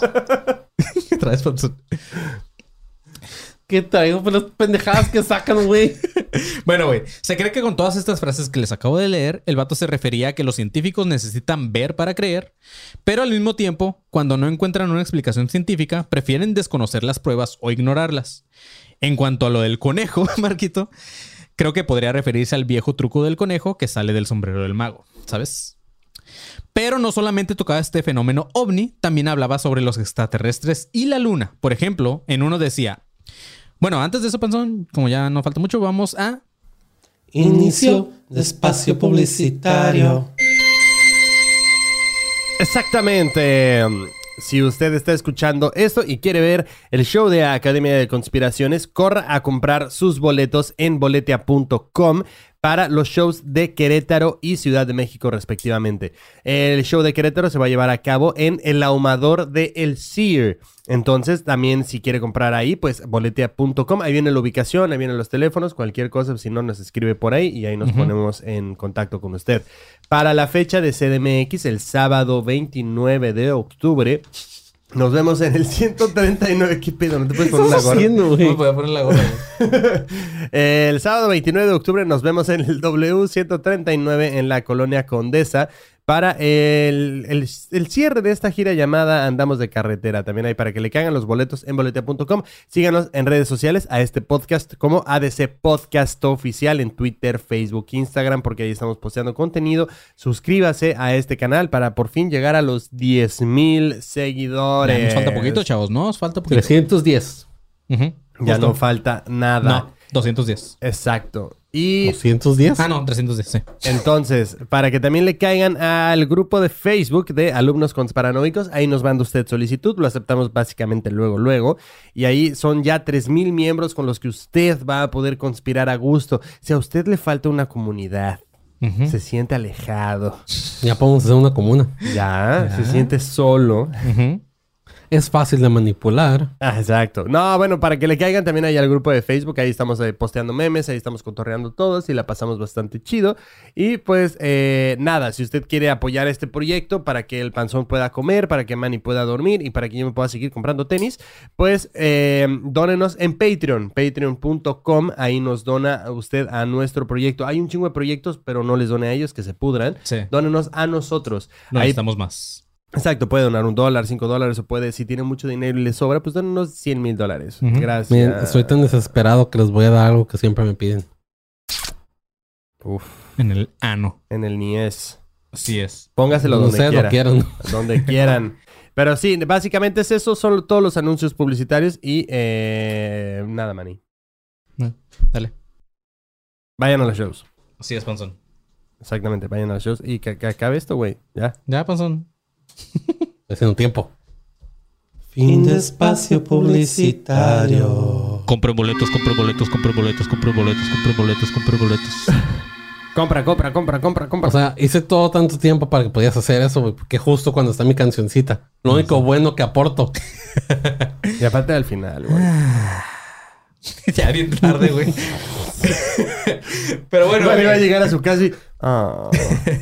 S4: ¿Qué traigo por las pendejadas que sacan, güey? [laughs]
S1: Bueno, güey, se cree que con todas estas frases que les acabo de leer, el vato se refería a que los científicos necesitan ver para creer, pero al mismo tiempo, cuando no encuentran una explicación científica, prefieren desconocer las pruebas o ignorarlas. En cuanto a lo del conejo, [laughs] Marquito, creo que podría referirse al viejo truco del conejo que sale del sombrero del mago, ¿sabes? Pero no solamente tocaba este fenómeno ovni, también hablaba sobre los extraterrestres y la luna. Por ejemplo, en uno decía, bueno, antes de eso, Panzón, como ya no falta mucho, vamos a
S4: Inicio de espacio publicitario.
S5: Exactamente. Si usted está escuchando esto y quiere ver el show de Academia de Conspiraciones, corra a comprar sus boletos en boletia.com para los shows de Querétaro y Ciudad de México respectivamente. El show de Querétaro se va a llevar a cabo en el ahumador de El Sear. Entonces, también si quiere comprar ahí, pues boletia.com, ahí viene la ubicación, ahí vienen los teléfonos, cualquier cosa, si no nos escribe por ahí y ahí nos ponemos en contacto con usted. Para la fecha de CDMX, el sábado 29 de octubre, nos vemos en el 139. ¿Qué pedo? ¿No te puedes poner una gorra?
S4: haciendo, güey?
S1: voy a poner la gorra. [laughs]
S5: El sábado 29 de octubre nos vemos en el W139 en la colonia Condesa para el, el- el cierre de esta gira llamada Andamos de Carretera. También hay para que le caigan los boletos en boletea.com. Síganos en redes sociales a este podcast como ADC Podcast Oficial en Twitter, Facebook, Instagram, porque ahí estamos posteando contenido. Suscríbase a este canal para por fin llegar a los 10 mil seguidores.
S1: Ya nos falta poquito, chavos, ¿no? Nos falta poquito.
S4: 310.
S1: Ujú.
S5: Ya
S1: Justo.
S5: no falta nada.
S1: No, 210.
S5: Exacto. Y
S4: 210.
S1: Ah, no, 310, sí.
S5: Entonces, para que también le caigan al grupo de Facebook de alumnos consparanoicos, ahí nos manda usted solicitud, lo aceptamos básicamente luego, luego, y ahí son ya 3.000 miembros con los que usted va a poder conspirar a gusto. Si a usted le falta una comunidad, se siente alejado,
S4: Ya podemos hacer una comuna.
S5: ya, se siente solo.
S1: Ujú.
S4: Es fácil de manipular.
S5: Ah, exacto. No, bueno, para que le caigan también ahí al grupo de Facebook, ahí estamos eh, posteando memes, ahí estamos cotorreando todos y la pasamos bastante chido. Y pues eh, nada, si usted quiere apoyar este proyecto para que el panzón pueda comer, para que Manny pueda dormir y para que yo me pueda seguir comprando tenis, pues eh, dónenos en Patreon, patreon.com, ahí nos dona usted a nuestro proyecto. Hay un chingo de proyectos, pero no les done a ellos, que se pudran.
S1: Sí.
S5: Dónenos a nosotros.
S1: No
S5: Ahí
S1: necesitamos más.
S5: Exacto, puede donar un dólar, cinco dólares, o puede, si tiene mucho dinero y le sobra, pues donen unos 100 mil dólares. Gracias.
S4: Miren, estoy tan desesperado que les voy a dar algo que siempre me piden.
S5: Uf,
S1: En el ano.
S5: en el NIES.
S1: Así es.
S5: Póngaselo
S4: No
S5: donde
S4: sé,
S5: quiera.
S4: lo quieran. [laughs]
S5: Donde quieran. Pero sí, básicamente es eso. Son todos los anuncios publicitarios y eh, nada, maní.
S1: Dale.
S5: Vayan a los shows.
S1: Así es, Panzón.
S5: Exactamente, vayan a los shows. Y que, que acabe esto, güey. Ya.
S1: Ya, Panzón. [laughs]
S4: Haciendo tiempo. Fin de espacio publicitario.
S1: Compre boletos, compre boletos, compre boletos, compre boletos, compre boletos, compre boletos. [laughs]
S5: Compra, compra, compra, compra, compra.
S4: O sea, hice todo tanto tiempo para que podías hacer eso, güey. Que justo cuando está mi cancioncita. Lo único bueno que aporto. [laughs]
S5: y aparte al final, güey. [sighs] [laughs]
S1: ya bien tarde, güey. Pero bueno,
S5: iba a
S1: güey,
S5: llegar a su casa y... Ah.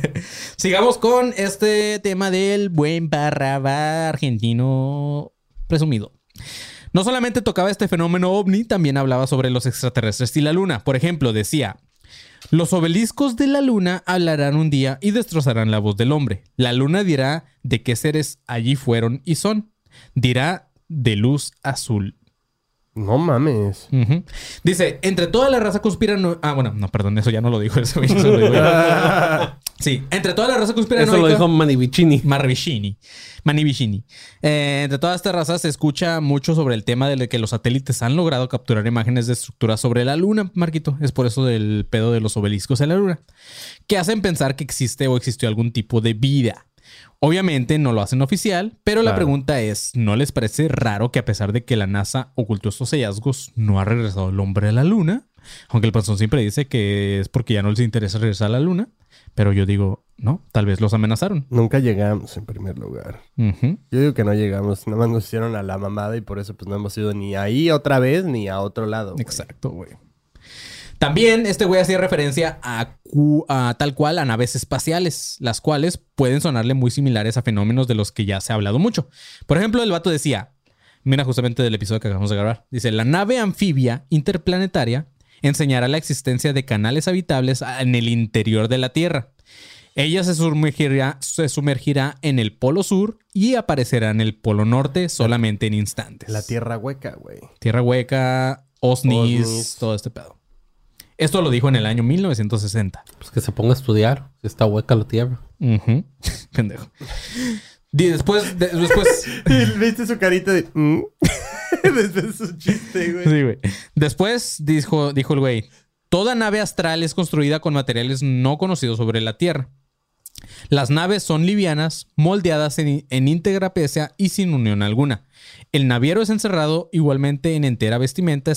S5: [laughs]
S1: sigamos con este tema del buen barraba argentino presumido. No solamente tocaba este fenómeno ovni, también hablaba sobre los extraterrestres y la luna. Por ejemplo, decía, los obeliscos de la luna hablarán un día y destrozarán la voz del hombre. La luna dirá de qué seres allí fueron y son. Dirá de luz azul.
S5: No mames.
S1: Dice, entre toda la raza conspiranoica... Ah, bueno, no, perdón, eso ya no lo dijo eso lo. [laughs] Sí, entre toda la raza conspiranoica...
S4: Eso lo dijo Manivicini.
S1: Marvicini. Manivicini. Eh, entre toda esta raza se escucha mucho sobre el tema de que los satélites han logrado capturar imágenes de estructuras sobre la luna, Marquito. Es por eso del pedo de los obeliscos en la luna. Que hacen pensar que existe o existió algún tipo de vida. Obviamente no lo hacen oficial, pero la pregunta es, ¿no les parece raro que a pesar de que la NASA ocultó estos hallazgos, no ha regresado el hombre a la luna? Aunque el panzón siempre dice que es porque ya no les interesa regresar a la luna. Pero yo digo, no, tal vez los amenazaron.
S5: Nunca llegamos en primer lugar. Yo digo que no llegamos. Nada más nos hicieron a la mamada y por eso pues no hemos ido ni ahí otra vez ni a otro lado.
S1: Exacto, güey. También este güey hacía referencia a, tal cual a naves espaciales, las cuales pueden sonarle muy similares a fenómenos de los que ya se ha hablado mucho. Por ejemplo, el vato decía, mira justamente del episodio que acabamos de grabar, dice, la nave anfibia interplanetaria enseñará la existencia de canales habitables en el interior de la Tierra. Ella se sumergirá, se sumergirá en el polo sur y aparecerá en el polo norte solamente en instantes.
S5: La tierra hueca, güey.
S1: Tierra Hueca, Osnis,
S5: Osnis.
S1: todo este pedo. Esto lo dijo en el año 1960.
S4: Pues que se ponga a estudiar. Está hueca la tierra. [laughs]
S1: Pendejo. Después, de- después, [laughs]
S5: Y ¿Viste su carita de... "Mm"? [laughs] Después de su chiste, güey.
S1: sí, güey. Después dijo, dijo el güey, toda nave astral es construida con materiales no conocidos sobre la Tierra. Las naves son livianas, moldeadas en, en íntegra pecia y sin unión alguna. El naviero es encerrado igualmente en entera vestimenta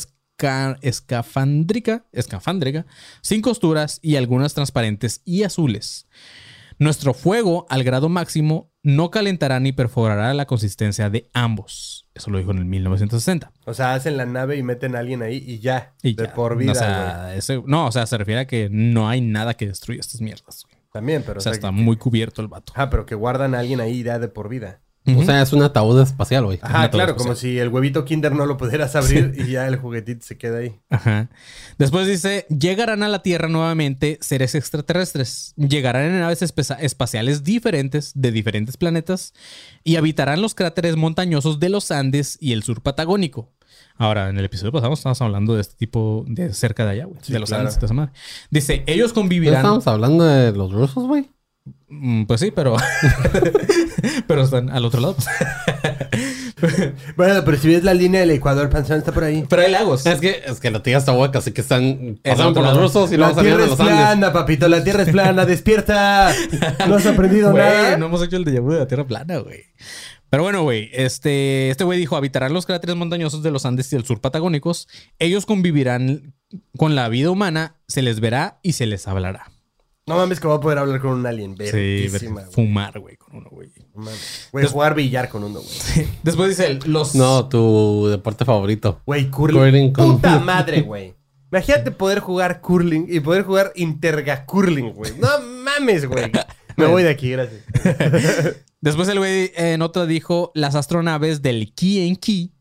S1: escafandrica, escafandrica, sin costuras y algunas transparentes y azules. Nuestro fuego al grado máximo no calentará ni perforará la consistencia de ambos. Eso lo dijo en el 1960.
S5: O sea, hacen la nave y meten a alguien ahí y ya.
S1: Y
S5: de
S1: ya.
S5: por vida,
S1: O sea, ese- no, o sea, se refiere a que no hay nada que destruya estas mierdas.
S5: También, pero...
S1: O sea,
S5: o sea,
S1: está
S5: que-
S1: muy cubierto el vato.
S5: Ajá, pero que guardan a alguien ahí ya de por vida.
S4: O sea, es un ataúd espacial, güey.
S5: Ajá, claro, como si el huevito Kinder no lo pudieras abrir y ya el juguetito se queda ahí.
S1: Ajá. Después dice, llegarán a la Tierra nuevamente seres extraterrestres. Llegarán en naves espaciales diferentes de diferentes planetas y habitarán los cráteres montañosos de los Andes y el sur patagónico. Ahora, en el episodio pasado estamos hablando de este tipo de cerca de allá, güey.
S5: Sí,
S1: de los
S5: claro.
S1: Andes toda esa madre. Dice, ellos
S4: ¿No
S1: convivirán...
S4: estamos hablando de los rusos, güey?
S1: Mm, Pues sí, pero... [laughs] pero están al otro lado. [laughs]
S5: Bueno, pero si ves la línea del Ecuador, Panzón está por ahí.
S1: pero hay lagos.
S4: Es que, es que la tierra está hueca, así que están
S1: Es
S4: pasando por los rusos y
S5: La
S4: luego salieron
S5: tierra
S4: de
S5: es
S4: los Andes.
S5: plana, papito. La tierra es plana. ¡Despierta! ¿No has aprendido nada?
S1: no hemos hecho el déjà vu de la Tierra plana, güey. Pero bueno, güey, este, este güey dijo, habitarán los cráteres montañosos de los Andes y del sur patagónicos. Ellos convivirán con la vida humana, se les verá y se les hablará.
S5: No mames que voy a poder hablar con un alien.
S1: Sí,
S5: Verguísima,
S1: ver-
S5: güey.
S1: fumar, güey, con uno, güey.
S5: No mames. Güey, jugar billar con uno, güey.
S1: Después dice él, los...
S4: No, tu deporte favorito.
S5: Güey, curling.
S4: Curling con-
S5: Puta [laughs] madre, güey. Imagínate poder jugar curling y poder jugar interga curling, güey. No mames, güey. [laughs] Me voy de aquí, gracias. [laughs]
S1: Después el güey en otra dijo, las astronaves del Ki en Ki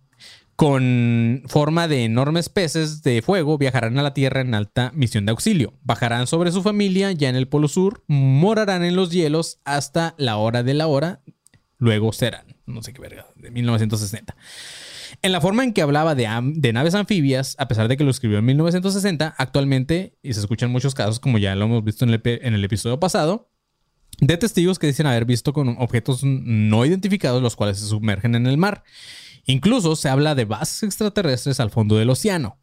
S1: con forma de enormes peces de fuego viajarán a la Tierra en alta misión de auxilio. Bajarán sobre su familia ya en el Polo Sur, morarán en los hielos hasta la hora de la hora, luego serán, no sé qué verga, de 1960. En la forma en que hablaba de, de naves anfibias, a pesar de que lo escribió en 1960, actualmente, y se escuchan muchos casos, como ya lo hemos visto en el, en el episodio pasado, de testigos que dicen haber visto con objetos no identificados los cuales se sumergen en el mar. Incluso se habla de bases extraterrestres al fondo del océano.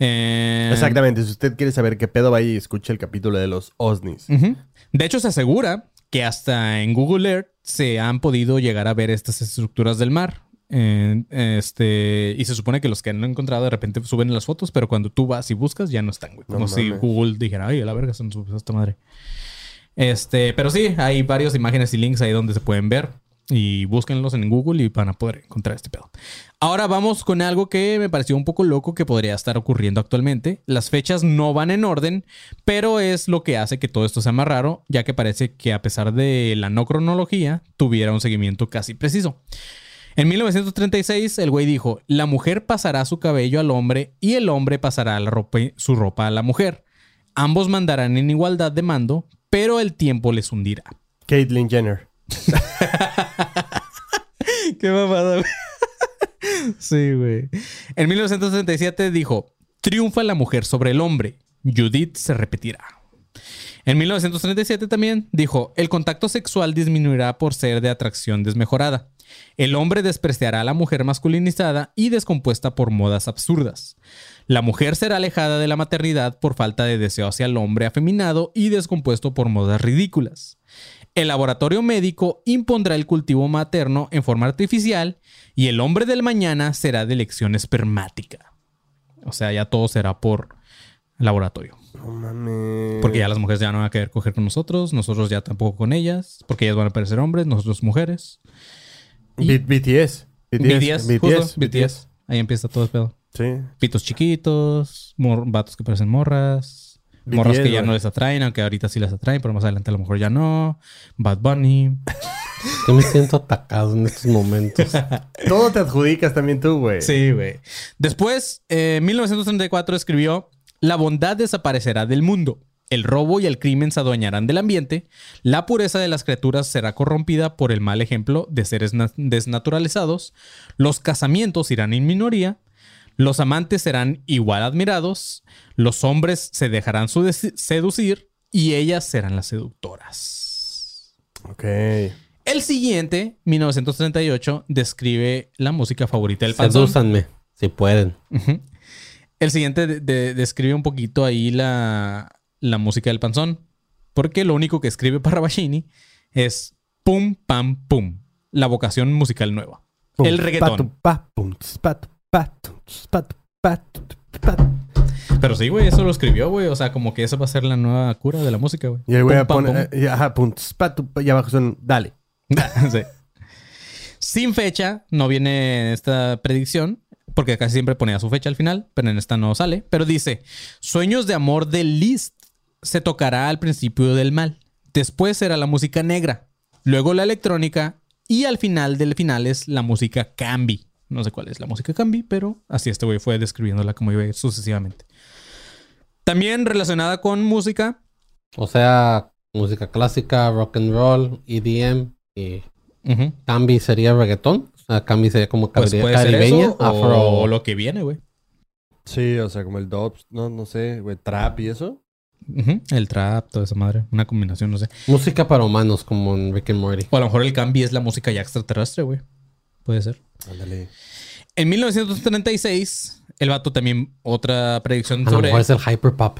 S1: Eh,
S5: Exactamente. Si usted quiere saber qué pedo, vaya y escuche el capítulo de los OSNIs.
S1: De hecho, se asegura que hasta en Google Earth se han podido llegar a ver estas estructuras del mar. Eh, este, y se supone que los que han encontrado de repente suben las fotos, pero cuando tú vas y buscas ya no están, güey.
S5: No
S1: Como si. Google dijera, ay, a la verga, se nos subió esta madre. Este, pero sí, hay varias imágenes y links ahí donde se pueden ver. Y búsquenlos en Google y van a poder encontrar este pedo. Ahora vamos con algo que me pareció un poco loco que podría estar ocurriendo actualmente. Las fechas no van en orden, pero es lo que hace que todo esto sea más raro, ya que parece que a pesar de la no cronología, tuviera un seguimiento casi preciso. En 1936, el güey dijo, la mujer pasará su cabello al hombre y el hombre pasará la ropa- su ropa a la mujer. Ambos mandarán en igualdad de mando, pero el tiempo les hundirá.
S5: Caitlyn Jenner. [laughs]
S1: Qué mamada, güey. sí, güey. En 1937 dijo, triunfa la mujer sobre el hombre. Judith se repetirá. En 1937 también dijo, el contacto sexual disminuirá por ser de atracción desmejorada. El hombre despreciará a la mujer masculinizada y descompuesta por modas absurdas. La mujer será alejada de la maternidad por falta de deseo hacia el hombre afeminado y descompuesto por modas ridículas. El laboratorio médico impondrá el cultivo materno en forma artificial y el hombre del mañana será de elección espermática. O sea, ya todo será por laboratorio.
S5: No mames.
S1: Porque ya las mujeres ya no van a querer coger con nosotros, nosotros ya tampoco con ellas, porque ellas van a parecer hombres, nosotros mujeres.
S5: B- BTS.
S1: BTS,
S5: BTS.
S1: justo, BTS. Ahí empieza todo el pedo.
S5: Sí.
S1: Pitos chiquitos, vatos que parecen morras, morras que ya no les atraen, aunque ahorita sí las atraen, pero más adelante a lo mejor ya no. Bad Bunny. [laughs]
S4: Yo me siento atacado en estos momentos. [laughs]
S5: Todo te adjudicas también tú, güey.
S1: Sí, güey. Después, eh, en 1934 escribió: La bondad desaparecerá del mundo. El robo y el crimen se adueñarán del ambiente. La pureza de las criaturas será corrompida por el mal ejemplo de seres na- desnaturalizados. Los casamientos irán en minoría. Los amantes serán igual admirados. Los hombres se dejarán seducir y ellas serán las seductoras.
S5: Ok.
S1: El siguiente, 1938, describe la música favorita del panzón.
S4: Sedúzanme, si pueden.
S1: El siguiente de- de- describe un poquito ahí la, la música del panzón. Porque lo único que escribe Parravashini es pum, pam, pum. La vocación musical nueva.
S5: Pum,
S1: el reggaetón.
S5: patu, pa, pum, patu, pa, tum, ts, patu, pa, tu, tu, pa.
S1: Pero sí, güey, eso lo escribió, güey. O sea, como que esa va a ser la nueva cura de la música, güey.
S5: Y el güey pone. eh, ajá, pum, ts, patu, pa, y abajo son. Dale. [laughs]
S1: Sí. Sin fecha, no viene esta predicción, porque casi siempre ponía su fecha al final, pero en esta no sale. Pero dice: Sueños de amor de Liszt se tocará al principio del mal. Después será la música negra, luego la electrónica y al final del final es la música cambi. No sé cuál es la música cambi, pero así este güey fue describiéndola como iba a ir sucesivamente. También relacionada con música,
S4: O sea, música clásica, rock and roll, EDM y
S1: ujú,
S4: Cambi sería reggaetón. O sea, Cambi sería como
S1: pues puede ser
S4: caribeña,
S1: eso
S4: afro.
S1: o lo que viene, güey.
S5: Sí, o sea, como el dub, no, no sé, güey, trap y eso.
S1: El trap, toda esa madre. Una combinación, no sé.
S4: Música para humanos, como en Rick and Morty.
S1: O a lo mejor el cambi es la música ya extraterrestre, güey. Puede ser.
S5: Ándale.
S1: En 1936, el vato también, otra predicción
S4: A lo
S1: sobre
S4: mejor es el hyperpop.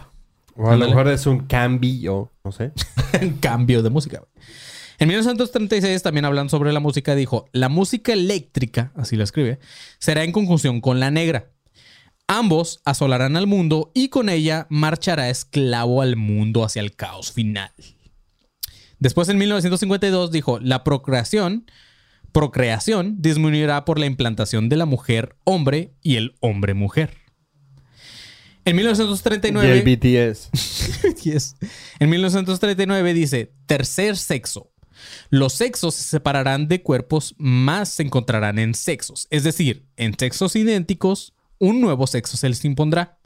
S5: O a lo mejor es un cambio, no sé. [laughs]
S1: cambio de música. güey. En 1936 también hablan sobre la música. Dijo, la música eléctrica, así la escribe, será en conjunción con la negra. Ambos asolarán al mundo y con ella marchará esclavo al mundo hacia el caos final. Después en 1952 dijo, la procreación, procreación disminuirá por la implantación de la mujer hombre y el hombre mujer. En
S5: Y
S1: 1939
S5: el BTS. [laughs]
S1: Yes. En 1939 dice, tercer sexo. Los sexos se separarán de cuerpos, más se encontrarán en sexos. Es decir, en sexos idénticos, un nuevo sexo se les impondrá.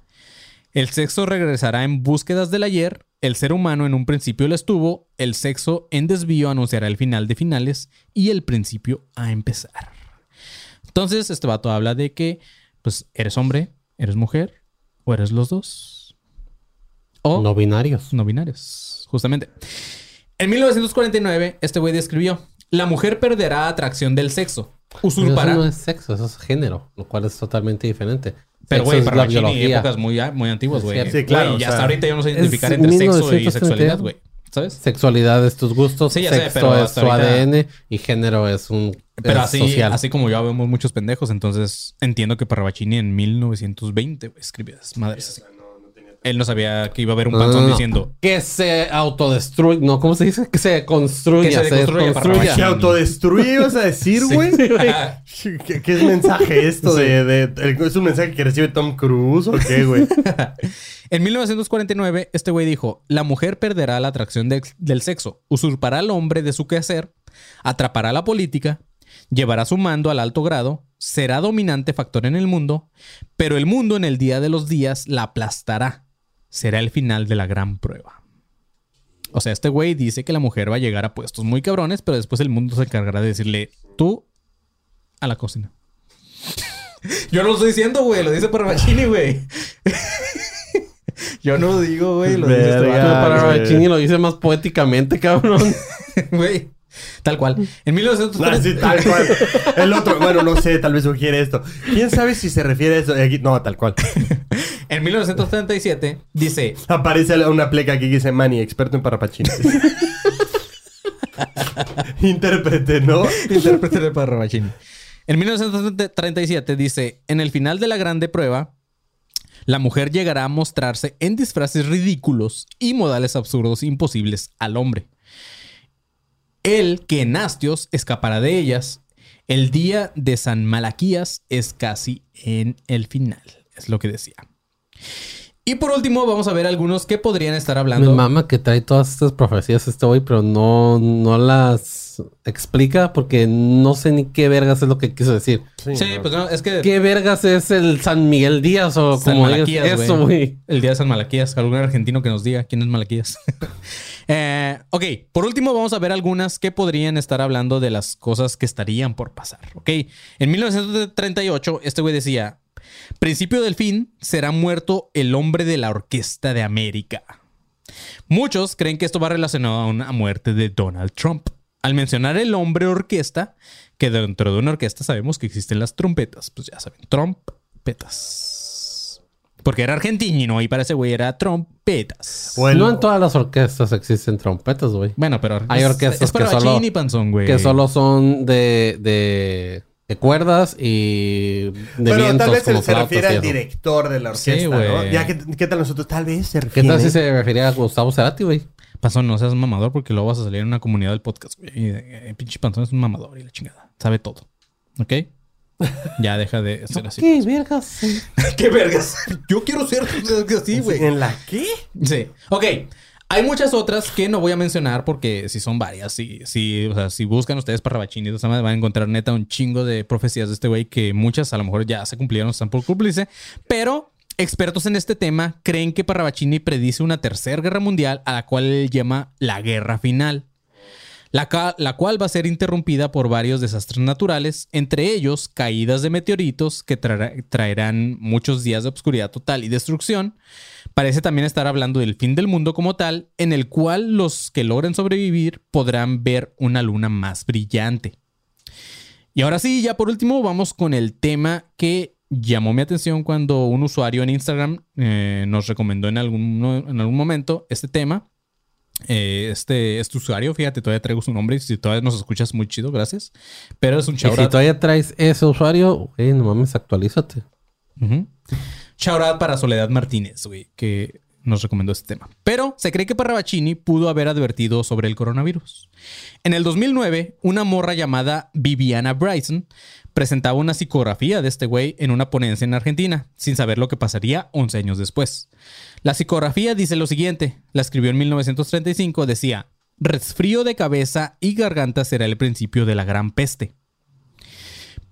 S1: El sexo regresará en búsquedas del ayer. El ser humano en un principio lo estuvo. El sexo en desvío anunciará el final de finales y el principio a empezar. Entonces, este vato habla de que, pues, eres hombre, eres mujer, o eres los dos. O
S4: No binarios.
S1: no binarios, justamente. En 1949, este güey describió: La mujer perderá atracción del sexo, usurpará.
S4: Eso no es sexo, eso es género, lo cual es totalmente diferente.
S1: Pero,
S4: Sexo
S1: güey, para
S4: la
S1: Bachini,
S4: biología.
S1: épocas muy, muy antiguas, güey.
S5: Sí, claro, o
S1: y hasta
S5: sea,
S1: ahorita yo no sé identificar entre sexo y
S4: 1930.
S1: sexualidad, güey. ¿Sabes?
S4: Sexualidad es tus gustos,
S1: Sí, ya sé,
S4: sexo
S1: pero
S4: es
S1: ahorita-
S4: ADN y género es un
S1: Pero
S4: es
S1: así,
S4: social.
S1: así como yo vemos muchos pendejos, entonces entiendo que Parravacini en 1920 güey, escribió esas madres así. Él no sabía que iba a haber un
S4: No, no,
S1: panzón
S4: no.
S1: diciendo.
S4: que se autodestruye, no, ¿cómo se dice? Que se construya,
S1: Que se
S4: se construya.
S5: ¿Se autodestruye, [laughs] ibas a decir, güey? [laughs] ¿Qué, qué es mensaje esto de, de- el- ¿Es un mensaje que recibe Tom Cruise o qué, güey? [laughs]
S1: En 1949, este güey dijo: La mujer perderá la atracción de- del sexo, usurpará al hombre de su quehacer, atrapará la política, llevará su mando al alto grado, será dominante factor en el mundo, pero el mundo en el día de los días la aplastará. Será el final de la gran prueba. O sea, este güey dice que la mujer va a llegar a puestos muy cabrones, pero después el mundo se encargará de decirle, tú a la cocina. [laughs] Yo no lo estoy diciendo, güey, lo dice Parravacini, güey. [laughs] Yo no lo digo, güey, lo dice este.
S4: Bachini lo dice más poéticamente, cabrón. [laughs]
S1: güey. Tal cual. En 1930...
S5: Ah, sí, tal cual. [laughs] El otro, bueno, no sé, tal vez sugiere esto. ¿Quién sabe si se refiere a eso? Aquí- No, tal cual. [laughs]
S1: En 1937 dice,
S5: Aparece una pleca aquí que dice Manny, experto en parrapachines. [laughs] Intérprete, ¿no?
S1: intérprete de Parravacini. En 1937 dice, en el final de la grande prueba, la mujer llegará a mostrarse en disfraces ridículos y modales absurdos imposibles al hombre. Él, que en hastios escapará de ellas, el día de San Malaquías es casi en el final, es lo que decía. Y por último, vamos a ver algunos que podrían estar
S4: Mi
S1: hablando.
S4: mamá que trae todas estas profecías este güey, pero no, no las explica porque no sé ni qué vergas es lo que quiso decir.
S1: Sí, pues no, es que
S4: ¿Qué vergas es el San Miguel Díaz o
S1: San
S4: como digas
S1: Malaquías,
S4: eso, güey?
S1: El día de San Malaquías. Algún argentino que nos diga quién es Malaquías. [laughs] Eh, ok, por último vamos a ver algunas que podrían estar hablando de las cosas que estarían por pasar. Ok, en 1938 este güey decía, principio del fin será muerto el hombre de la orquesta de América. Muchos creen que esto va relacionado a una muerte de Donald Trump. Al mencionar el hombre orquesta, que dentro de una orquesta sabemos que existen las trompetas, pues ya saben, trompetas. Porque era argentino y para ese güey era trompetas.
S5: O el-
S4: No en todas las orquestas existen trompetas, güey.
S1: Bueno, pero
S4: Hay
S1: es-
S4: orquestas
S1: es para
S4: que solo-
S1: y Panzón, güey.
S4: Que solo son de, de, de cuerdas y de
S5: Pero
S4: vientos
S5: tal vez se,
S4: como
S5: se
S4: flautas
S5: refiere
S4: y
S5: al director de la orquesta,
S1: Sí,
S5: ¿no?
S1: güey.
S5: Ya, ¿qué, qué tal nosotros? Tal vez se
S4: ¿Qué
S5: refiere.
S4: tal si se refería a Gustavo Cerati, güey?
S1: Panzón, no seas mamador porque luego vas a salir en una comunidad del podcast, güey. Y, eh, pinche Panzón es un mamador y la chingada. Sabe todo. ¿Ok? Ya deja de ser así.
S4: ¿Qué vergas? [laughs]
S1: ¿Qué vergas? Yo quiero ser así, güey.
S5: ¿En la qué?
S1: Sí. Ok. Hay muchas otras que no voy a mencionar porque si son varias. Si, si, o sea, si buscan ustedes para Rabachini, van a encontrar neta un chingo de profecías de este güey que muchas a lo mejor ya se cumplieron, están por cumplirse. Pero expertos en este tema creen que Parravacini predice una tercera guerra mundial a la cual él llama la guerra final. La, la cual va a ser interrumpida por varios desastres naturales, entre ellos caídas de meteoritos que traerá- traerán muchos días de obscuridad total y destrucción. Parece también estar hablando del fin del mundo como tal, en el cual los que logren sobrevivir podrán ver una luna más brillante. Y ahora sí, ya por último, vamos con el tema que llamó mi atención cuando un usuario en Instagram eh, nos recomendó en algún, en algún momento este tema. Eh, este, este usuario, fíjate, todavía traigo su nombre y si todavía nos escuchas, muy chido, gracias. Pero es un
S4: Y si todavía traes ese usuario, güey, no mames, actualízate.
S1: Shout out para Soledad Martínez, güey, que nos recomendó este tema. Pero se cree que Parravacini pudo haber advertido sobre el coronavirus. En el 2009, una morra llamada Viviana Bryson presentaba una psicografía de este güey en una ponencia en Argentina, sin saber lo que pasaría 11 años después. La psicografía dice lo siguiente, la escribió en 1935, decía, resfrío de cabeza y garganta será el principio de la gran peste.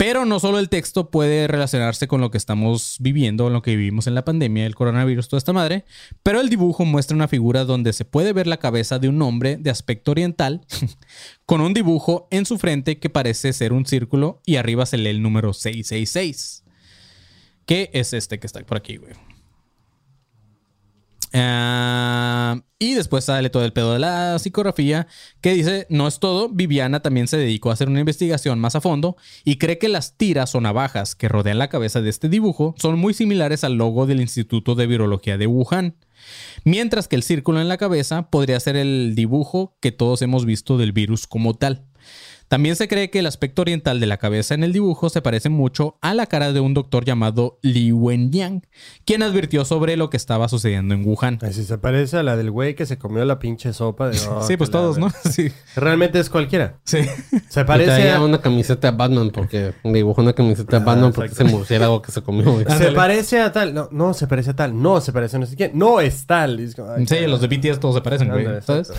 S1: Pero no solo el texto puede relacionarse con lo que estamos viviendo, lo que vivimos en la pandemia, el coronavirus, toda esta madre, pero el dibujo muestra una figura donde se puede ver la cabeza de un hombre de aspecto oriental [laughs] con un dibujo en su frente que parece ser un círculo y arriba se lee el número 666. Que es este que está por aquí, güey. Ah, y después sale todo el pedo de la psicografía que dice, no es todo, Viviana también se dedicó a hacer una investigación más a fondo y cree que las tiras o navajas que rodean la cabeza de este dibujo son muy similares al logo del Instituto de Virología de Wuhan. Mientras que el círculo en la cabeza podría ser el dibujo que todos hemos visto del virus como tal. También se cree que el aspecto oriental de la cabeza en el dibujo se parece mucho a la cara de un doctor llamado Li Wenyang, quien advirtió sobre lo que estaba sucediendo en Wuhan.
S5: Así se parece a la del güey que se comió la pinche sopa de... [laughs] oh,
S1: sí, pues todos, ¿no? [laughs] Sí.
S5: Realmente es cualquiera.
S1: Sí.
S5: Se parece a...
S4: una camiseta de Batman porque dibujó una camiseta de Batman porque se murciélago que se comió. güey.
S5: Se parece a tal. No, no se parece a tal. No se parece a no sé quién. No es tal. Y es como, ay,
S1: Sí, los de BTS todos se parecen, güey. ¿Sabes?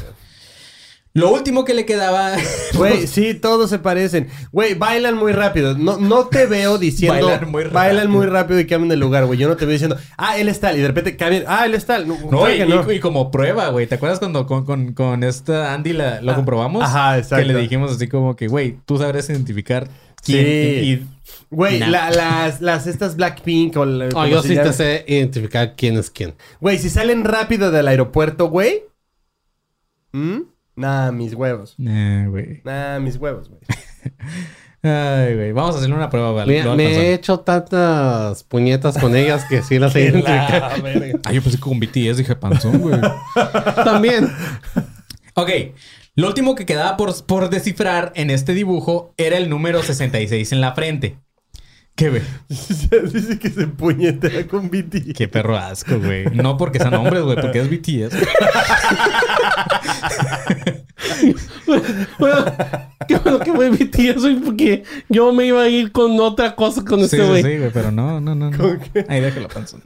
S1: Lo último que le quedaba. [laughs]
S5: Güey, sí, todos se parecen. Güey, bailan muy rápido. No, no te veo [laughs] diciendo.
S1: Bailan muy rápido.
S5: Bailan muy rápido y cambian de lugar, güey. Yo no te veo diciendo, ah, él es tal. Y de repente cambian, ah, él es tal. No,
S1: y,
S5: que no.
S1: y- y como prueba, güey. ¿Te acuerdas cuando con, con, con esta Andy la- lo
S5: Ah,
S1: comprobamos?
S5: ajá, exacto.
S1: Que le dijimos así como que, güey, tú sabrás identificar quién.
S5: Sí.
S1: y- y-
S5: Güey,
S1: Nah.
S5: la- las, las estas Blackpink o la- como
S4: yo sí te sé identificar quién es quién.
S5: Güey, si salen rápido del aeropuerto, güey. ¿Mm? Nah, mis huevos.
S1: Nah, güey.
S5: Nah, mis huevos, güey. [laughs]
S1: Ay, güey. Vamos a hacerle una prueba, ¿vale?
S4: Mira, me he hecho tantas puñetas con ellas que sí las [laughs] he identificado.
S1: Ay, yo pensé que con BTS dije panzón, güey. [laughs]
S4: También.
S1: Ok. Lo último que quedaba por, por descifrar en este dibujo era el número 66 en la frente. ¿Qué, güey? [laughs]
S5: Dice que se puñetea con BT.
S1: Qué perro asco, güey. No porque sean hombres, güey, porque es BTS.
S4: Bueno, qué bueno que fue tía, soy porque yo me iba a ir con otra cosa con
S1: Sí,
S4: este
S1: sí,
S4: güey.
S1: sí, güey, pero no, no, no. no. Ahí déjalo, panzón.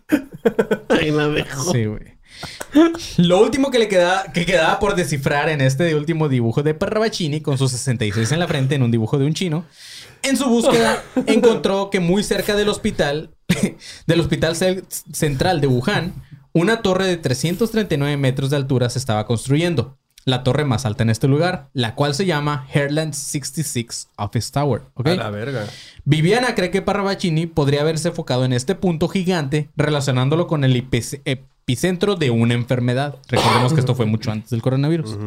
S4: Ahí la dejo.
S1: Sí, güey. Lo último que le quedaba, que quedaba por descifrar en este último dibujo de Parravicini con sus 66 en la frente en un dibujo de un chino, en su búsqueda [laughs] encontró que muy cerca del hospital, [laughs] del hospital central de Wuhan, una torre de 339 metros de altura se estaba construyendo. La torre más alta en este lugar, la cual se llama Heartland 66 Office Tower. ¿ok?
S5: A la verga.
S1: Viviana cree que Parravicini podría haberse enfocado en este punto gigante relacionándolo con el epice- epicentro de una enfermedad. Recordemos que esto fue mucho antes del coronavirus.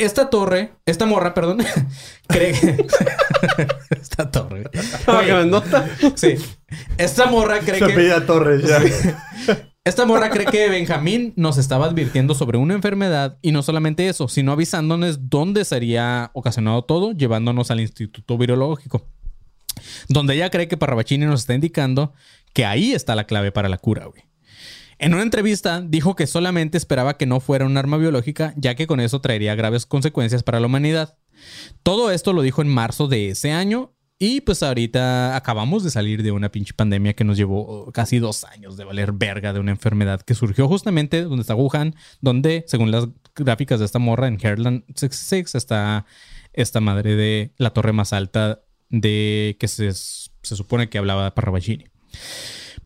S1: Esta torre, esta morra, perdón, [laughs] cree que... [laughs] esta torre.
S4: Ah,
S1: Oye,
S4: grandota.
S1: sí. Esta morra cree
S5: Se
S1: que...
S5: apellida Torres ya.
S1: Esta morra cree que Benjamín nos estaba advirtiendo sobre una enfermedad y no solamente eso, sino avisándonos dónde sería ocasionado todo, llevándonos al Instituto Virológico. Donde ella cree que Parravicini nos está indicando que ahí está la clave para la cura, güey. En una entrevista dijo que solamente esperaba que no fuera un arma biológica, ya que con eso traería graves consecuencias para la humanidad. Todo esto lo dijo en marzo de ese año y pues ahorita acabamos de salir de una pinche pandemia que nos llevó casi dos años de valer verga de una enfermedad que surgió justamente donde está Wuhan, donde según las gráficas de esta morra en Heartland 66 está esta madre de la torre más alta de que se, se supone que hablaba de Parravicini.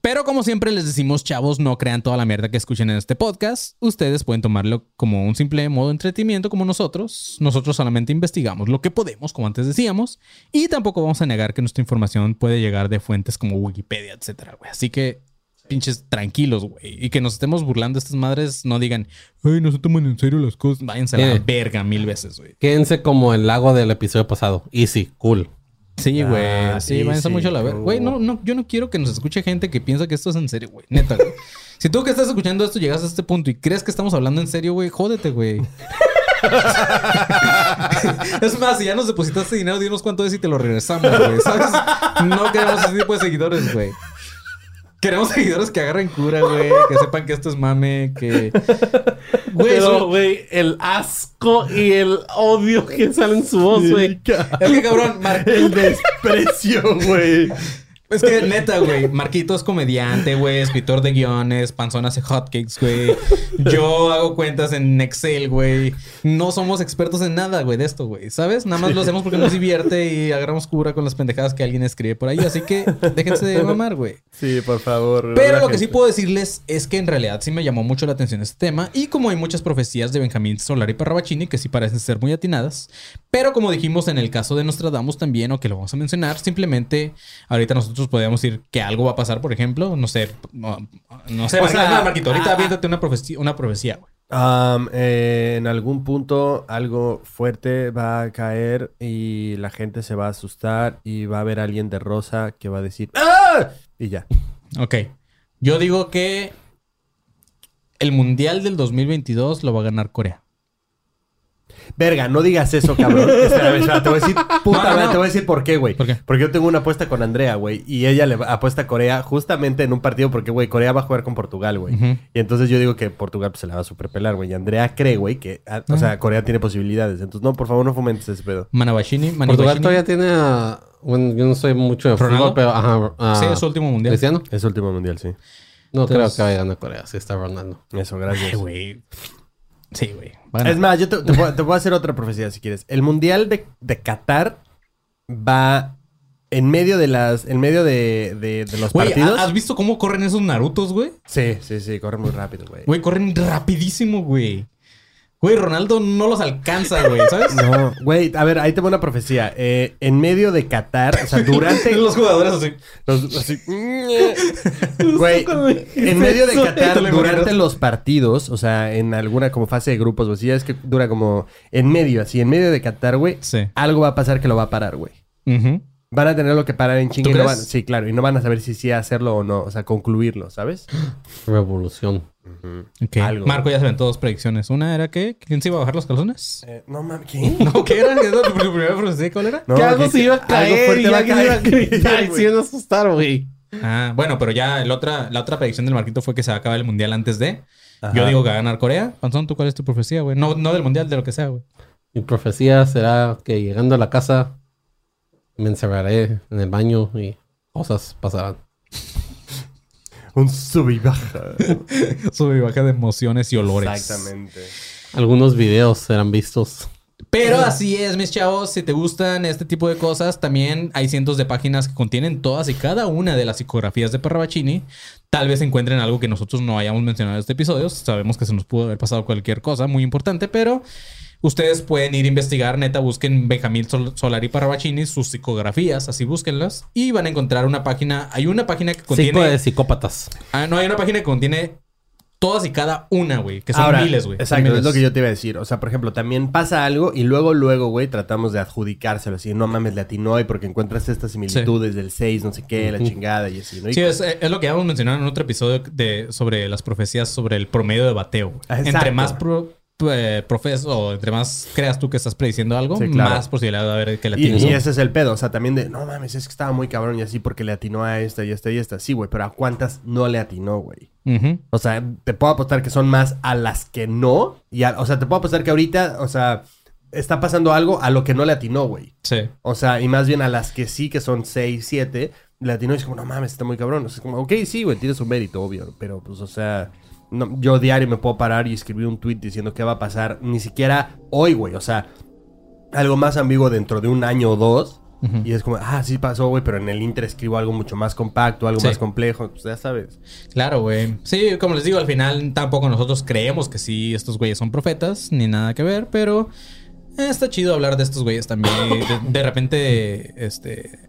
S1: Pero como siempre les decimos, chavos, no crean toda la mierda que escuchen en este podcast. Ustedes pueden tomarlo como un simple modo de entretenimiento como nosotros. Nosotros solamente investigamos lo que podemos, como antes decíamos. Y tampoco vamos a negar que nuestra información puede llegar de fuentes como Wikipedia, etcétera, güey. Así que pinches tranquilos, güey. Y que nos estemos burlando de estas madres, no digan, ay, no se toman en serio las cosas. Váyanse a la
S4: Eh.
S1: verga mil veces, güey.
S4: Quédense como el lago del episodio pasado. Easy, cool.
S1: Sí, güey.
S5: Ah,
S1: sí,
S5: sí, sí,
S1: mucho a la verga. Güey, no, no, yo no quiero que nos escuche gente que piensa que esto es en serio, güey. Neta, güey. [laughs] Si tú que estás escuchando esto llegas a este punto y crees que estamos hablando en serio, güey, jódete, güey. [laughs] es más, si ya nos depositaste dinero, dinos cuánto es y te lo regresamos, güey. ¿Sabes? No queremos ese tipo de seguidores, güey. Queremos [laughs] seguidores que agarren cura, güey. Que sepan que esto es mame, que... [laughs] Güey,
S4: Pero,
S1: eso-
S4: güey, el asco y el odio que sale en su voz, güey.
S1: Que cabrón, Mar- [laughs]
S5: El desprecio, güey.
S1: Es que neta, güey. Marquito es comediante, güey. Escritor de guiones. Panzón hace hotcakes, güey. Yo hago cuentas en Excel, güey. No somos expertos en nada, güey, de esto, güey. ¿Sabes? Nada más lo hacemos porque nos divierte y agarramos cura con las pendejadas que alguien escribe por ahí. Así que déjense de mamar, güey.
S5: Sí, por favor.
S1: Pero lo que sí puedo decirles es que en realidad sí me llamó mucho la atención este tema. Y como hay muchas profecías de Benjamín Solari Parravacini que sí parecen ser muy atinadas. Pero como dijimos en el caso de Nostradamus también, o que lo vamos a mencionar, simplemente ahorita nosotros podríamos decir que algo va a pasar, por ejemplo. No sé. No, no sé.
S5: O sea,
S1: Marquito, ahorita
S5: ah,
S1: aviéntate una profecía, una profecía, güey.
S5: Eh, en algún punto algo fuerte va a caer y la gente se va a asustar y va a haber alguien de rosa que va a decir ¡Ah! Y ya.
S1: Ok. Yo digo que el Mundial del 2022 lo va a ganar Corea.
S5: Verga, no digas eso, cabrón. [laughs] Espera, espera, te voy a decir, puta
S1: No, no,
S5: madre,
S1: no.
S5: te voy a decir por qué, güey.
S1: ¿Por qué?
S5: Porque yo tengo una apuesta con Andrea, güey. Y ella le va- apuesta a Corea justamente en un partido porque, güey, Corea va a jugar con Portugal, güey. Y entonces yo digo que Portugal pues, se la va a superpelar, güey. Y Andrea cree, güey, que, ah, o sea, Corea tiene posibilidades. Entonces, no, por favor, no fomentes ese pedo.
S1: Manabashini,
S4: Portugal todavía tiene a... Bueno, yo no soy mucho de
S1: ¿Ronaldo?
S4: fútbol, pero... Ajá, a-
S1: Sí, es su último mundial.
S4: ¿Cristiano?
S5: Es el último mundial, sí.
S4: No
S1: Entonces-
S4: creo que vaya a ganar Corea, si está Ronaldo.
S5: Eso, gracias.
S1: Ay, güey. Sí, güey.
S5: Es más, yo te, te puedo hacer otra profecía si quieres. El mundial de, de Qatar va en medio de las, en medio de, de- de los
S1: Güey,
S5: partidos.
S1: ¿has visto cómo corren esos Narutos, güey?
S5: Sí, sí, sí, corre muy rápido, güey.
S1: Güey, corren rapidísimo, güey. Güey, Ronaldo no los alcanza, güey, ¿sabes? [laughs]
S5: No, güey, a ver, ahí te voy una profecía. Eh, en medio de Qatar, o sea, durante [laughs]
S1: los jugadores así.
S5: los- así, [laughs] güey, en medio de Qatar, durante los partidos, o sea, en alguna como fase de grupos, o así, es que dura como en medio, así, en medio de Qatar, güey,
S1: Sí.
S5: algo va a pasar que lo va a parar, güey.
S1: Ujú.
S5: Van a tenerlo que parar en chinga sí, claro, y no van a saber si sí hacerlo o no, o sea, concluirlo, ¿sabes? [gasps]
S4: Revolución.
S5: Algo.
S1: Marco ya se ven dos predicciones. Una era que ¿quién se iba a bajar los calzones?
S5: Eh, no mames, ¿qué? [laughs]
S1: No, ¿qué era? ¿Qué era tu primera profecía? ¿Cuál era?
S5: No,
S4: que algo
S5: que-
S4: se iba a
S5: algo
S4: caer y
S5: va a
S4: alguien iba a
S5: caer.
S4: gritar y se iban a asustar, güey.
S1: Ah, bueno, pero ya el otra, la otra predicción del Marquito fue que se va a acabar el mundial antes de.
S5: Ajá.
S1: Yo digo que va a ganar Corea. Panzón, ¿tú cuál es tu profecía, güey? No, no del mundial, de lo que sea, güey.
S4: Mi profecía será que llegando a la casa me encerraré en el baño y cosas pasarán. [laughs]
S5: Un sub y baja. [laughs]
S1: Sube y baja de emociones y olores.
S5: Exactamente.
S4: Algunos videos serán vistos.
S1: Pero así es, mis chavos. Si te gustan este tipo de cosas, también hay cientos de páginas que contienen todas y cada una de las psicografías de Parravacini. Tal vez encuentren algo que nosotros no hayamos mencionado en este episodio. Sabemos que se nos pudo haber pasado cualquier cosa muy importante, pero ustedes pueden ir a investigar. Neta, busquen Benjamín Sol- Solari Parravacini, sus psicografías, así búsquenlas. Y van a encontrar una página. Hay una página que
S4: Cinco
S1: contiene.
S4: de psicópatas.
S1: Ah, no, hay una página que contiene todas y cada una, güey. Que son
S5: Ahora,
S1: miles, güey.
S5: Exacto,
S1: miles.
S5: es lo que yo te iba a decir. O sea, por ejemplo, también pasa algo y luego, luego, güey, tratamos de adjudicárselo. Así, no mames, le atinó y porque encuentras estas similitudes del 6, no sé qué, la chingada y así, ¿no? Y-
S1: Sí, es, es lo que habíamos mencionado en otro episodio de, sobre las profecías sobre el promedio de bateo. güey.
S5: Exacto.
S1: Entre más pro, eh, profes o entre más creas tú que estás prediciendo algo,
S5: Sí, claro.
S1: más posibilidad de haber que la
S5: Y,
S1: tienes.
S5: y ese es el pedo, o sea, también de, no mames, es que estaba muy cabrón y así porque le atinó a esta y esta y esta. Sí, güey, pero ¿a cuántas no le atinó, güey? O sea, te puedo apostar que son más a las que no. Y a- o sea, te puedo apostar que ahorita, o sea, está pasando algo a lo que no le atinó, güey.
S1: Sí.
S5: O sea, y más bien a las que sí, que son 6, 7, le atinó y es como, no mames, está muy cabrón. O sea, es como, ok, sí, güey, tiene su mérito, obvio. Pero, pues, o sea, no, yo diario me puedo parar y escribir un tweet diciendo qué va a pasar. Ni siquiera hoy, güey. O sea, algo más ambiguo dentro de un año o dos. Y es como, ah, sí pasó, güey, pero en el Inter escribo algo mucho más compacto, algo
S1: Sí.
S5: más complejo. Pues ya sabes.
S1: Claro, güey. Sí, como les digo, al final tampoco nosotros creemos que sí estos güeyes son profetas, ni nada que ver, pero eh, está chido hablar de estos güeyes también. De, de repente, este,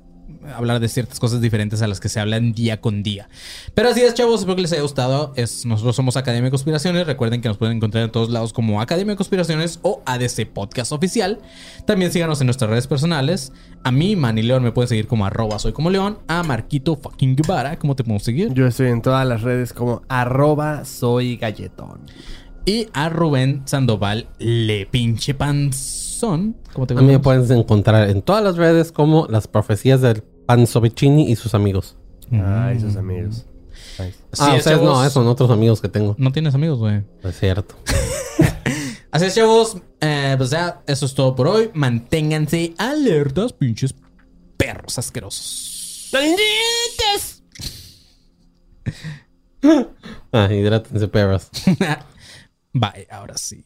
S1: hablar de ciertas cosas diferentes a las que se hablan día con día. Pero así es, chavos, espero que les haya gustado. Es, nosotros somos Academia de Conspiraciones. Recuerden que nos pueden encontrar en todos lados como Academia de Conspiraciones o ADC Podcast Oficial. También síganos en nuestras redes personales. A mí, Manny León, me pueden seguir como arroba soy como León. A Marquito fucking Guevara, ¿cómo te podemos seguir?
S5: Yo estoy en todas las redes como arroba soy galletón.
S1: Y a Rubén Sandoval, le pinche panzón. ¿Cómo te
S4: A mí me puedes encontrar en todas las redes como las profecías del Panzovicini y sus amigos.
S5: Ay, sus amigos. Ay.
S1: Así
S4: ah,
S1: es,
S4: ustedes
S1: chavos.
S4: no, esos son otros amigos que tengo.
S1: No tienes amigos, güey.
S4: Es cierto. [laughs]
S1: Así es, chavos. Eh, pues ya, eso es todo por hoy. Manténganse alertas, pinches perros asquerosos.
S5: ¡Talindit! [laughs]
S4: Ah, hidrátense, perros. [laughs]
S1: Bye, ahora sí.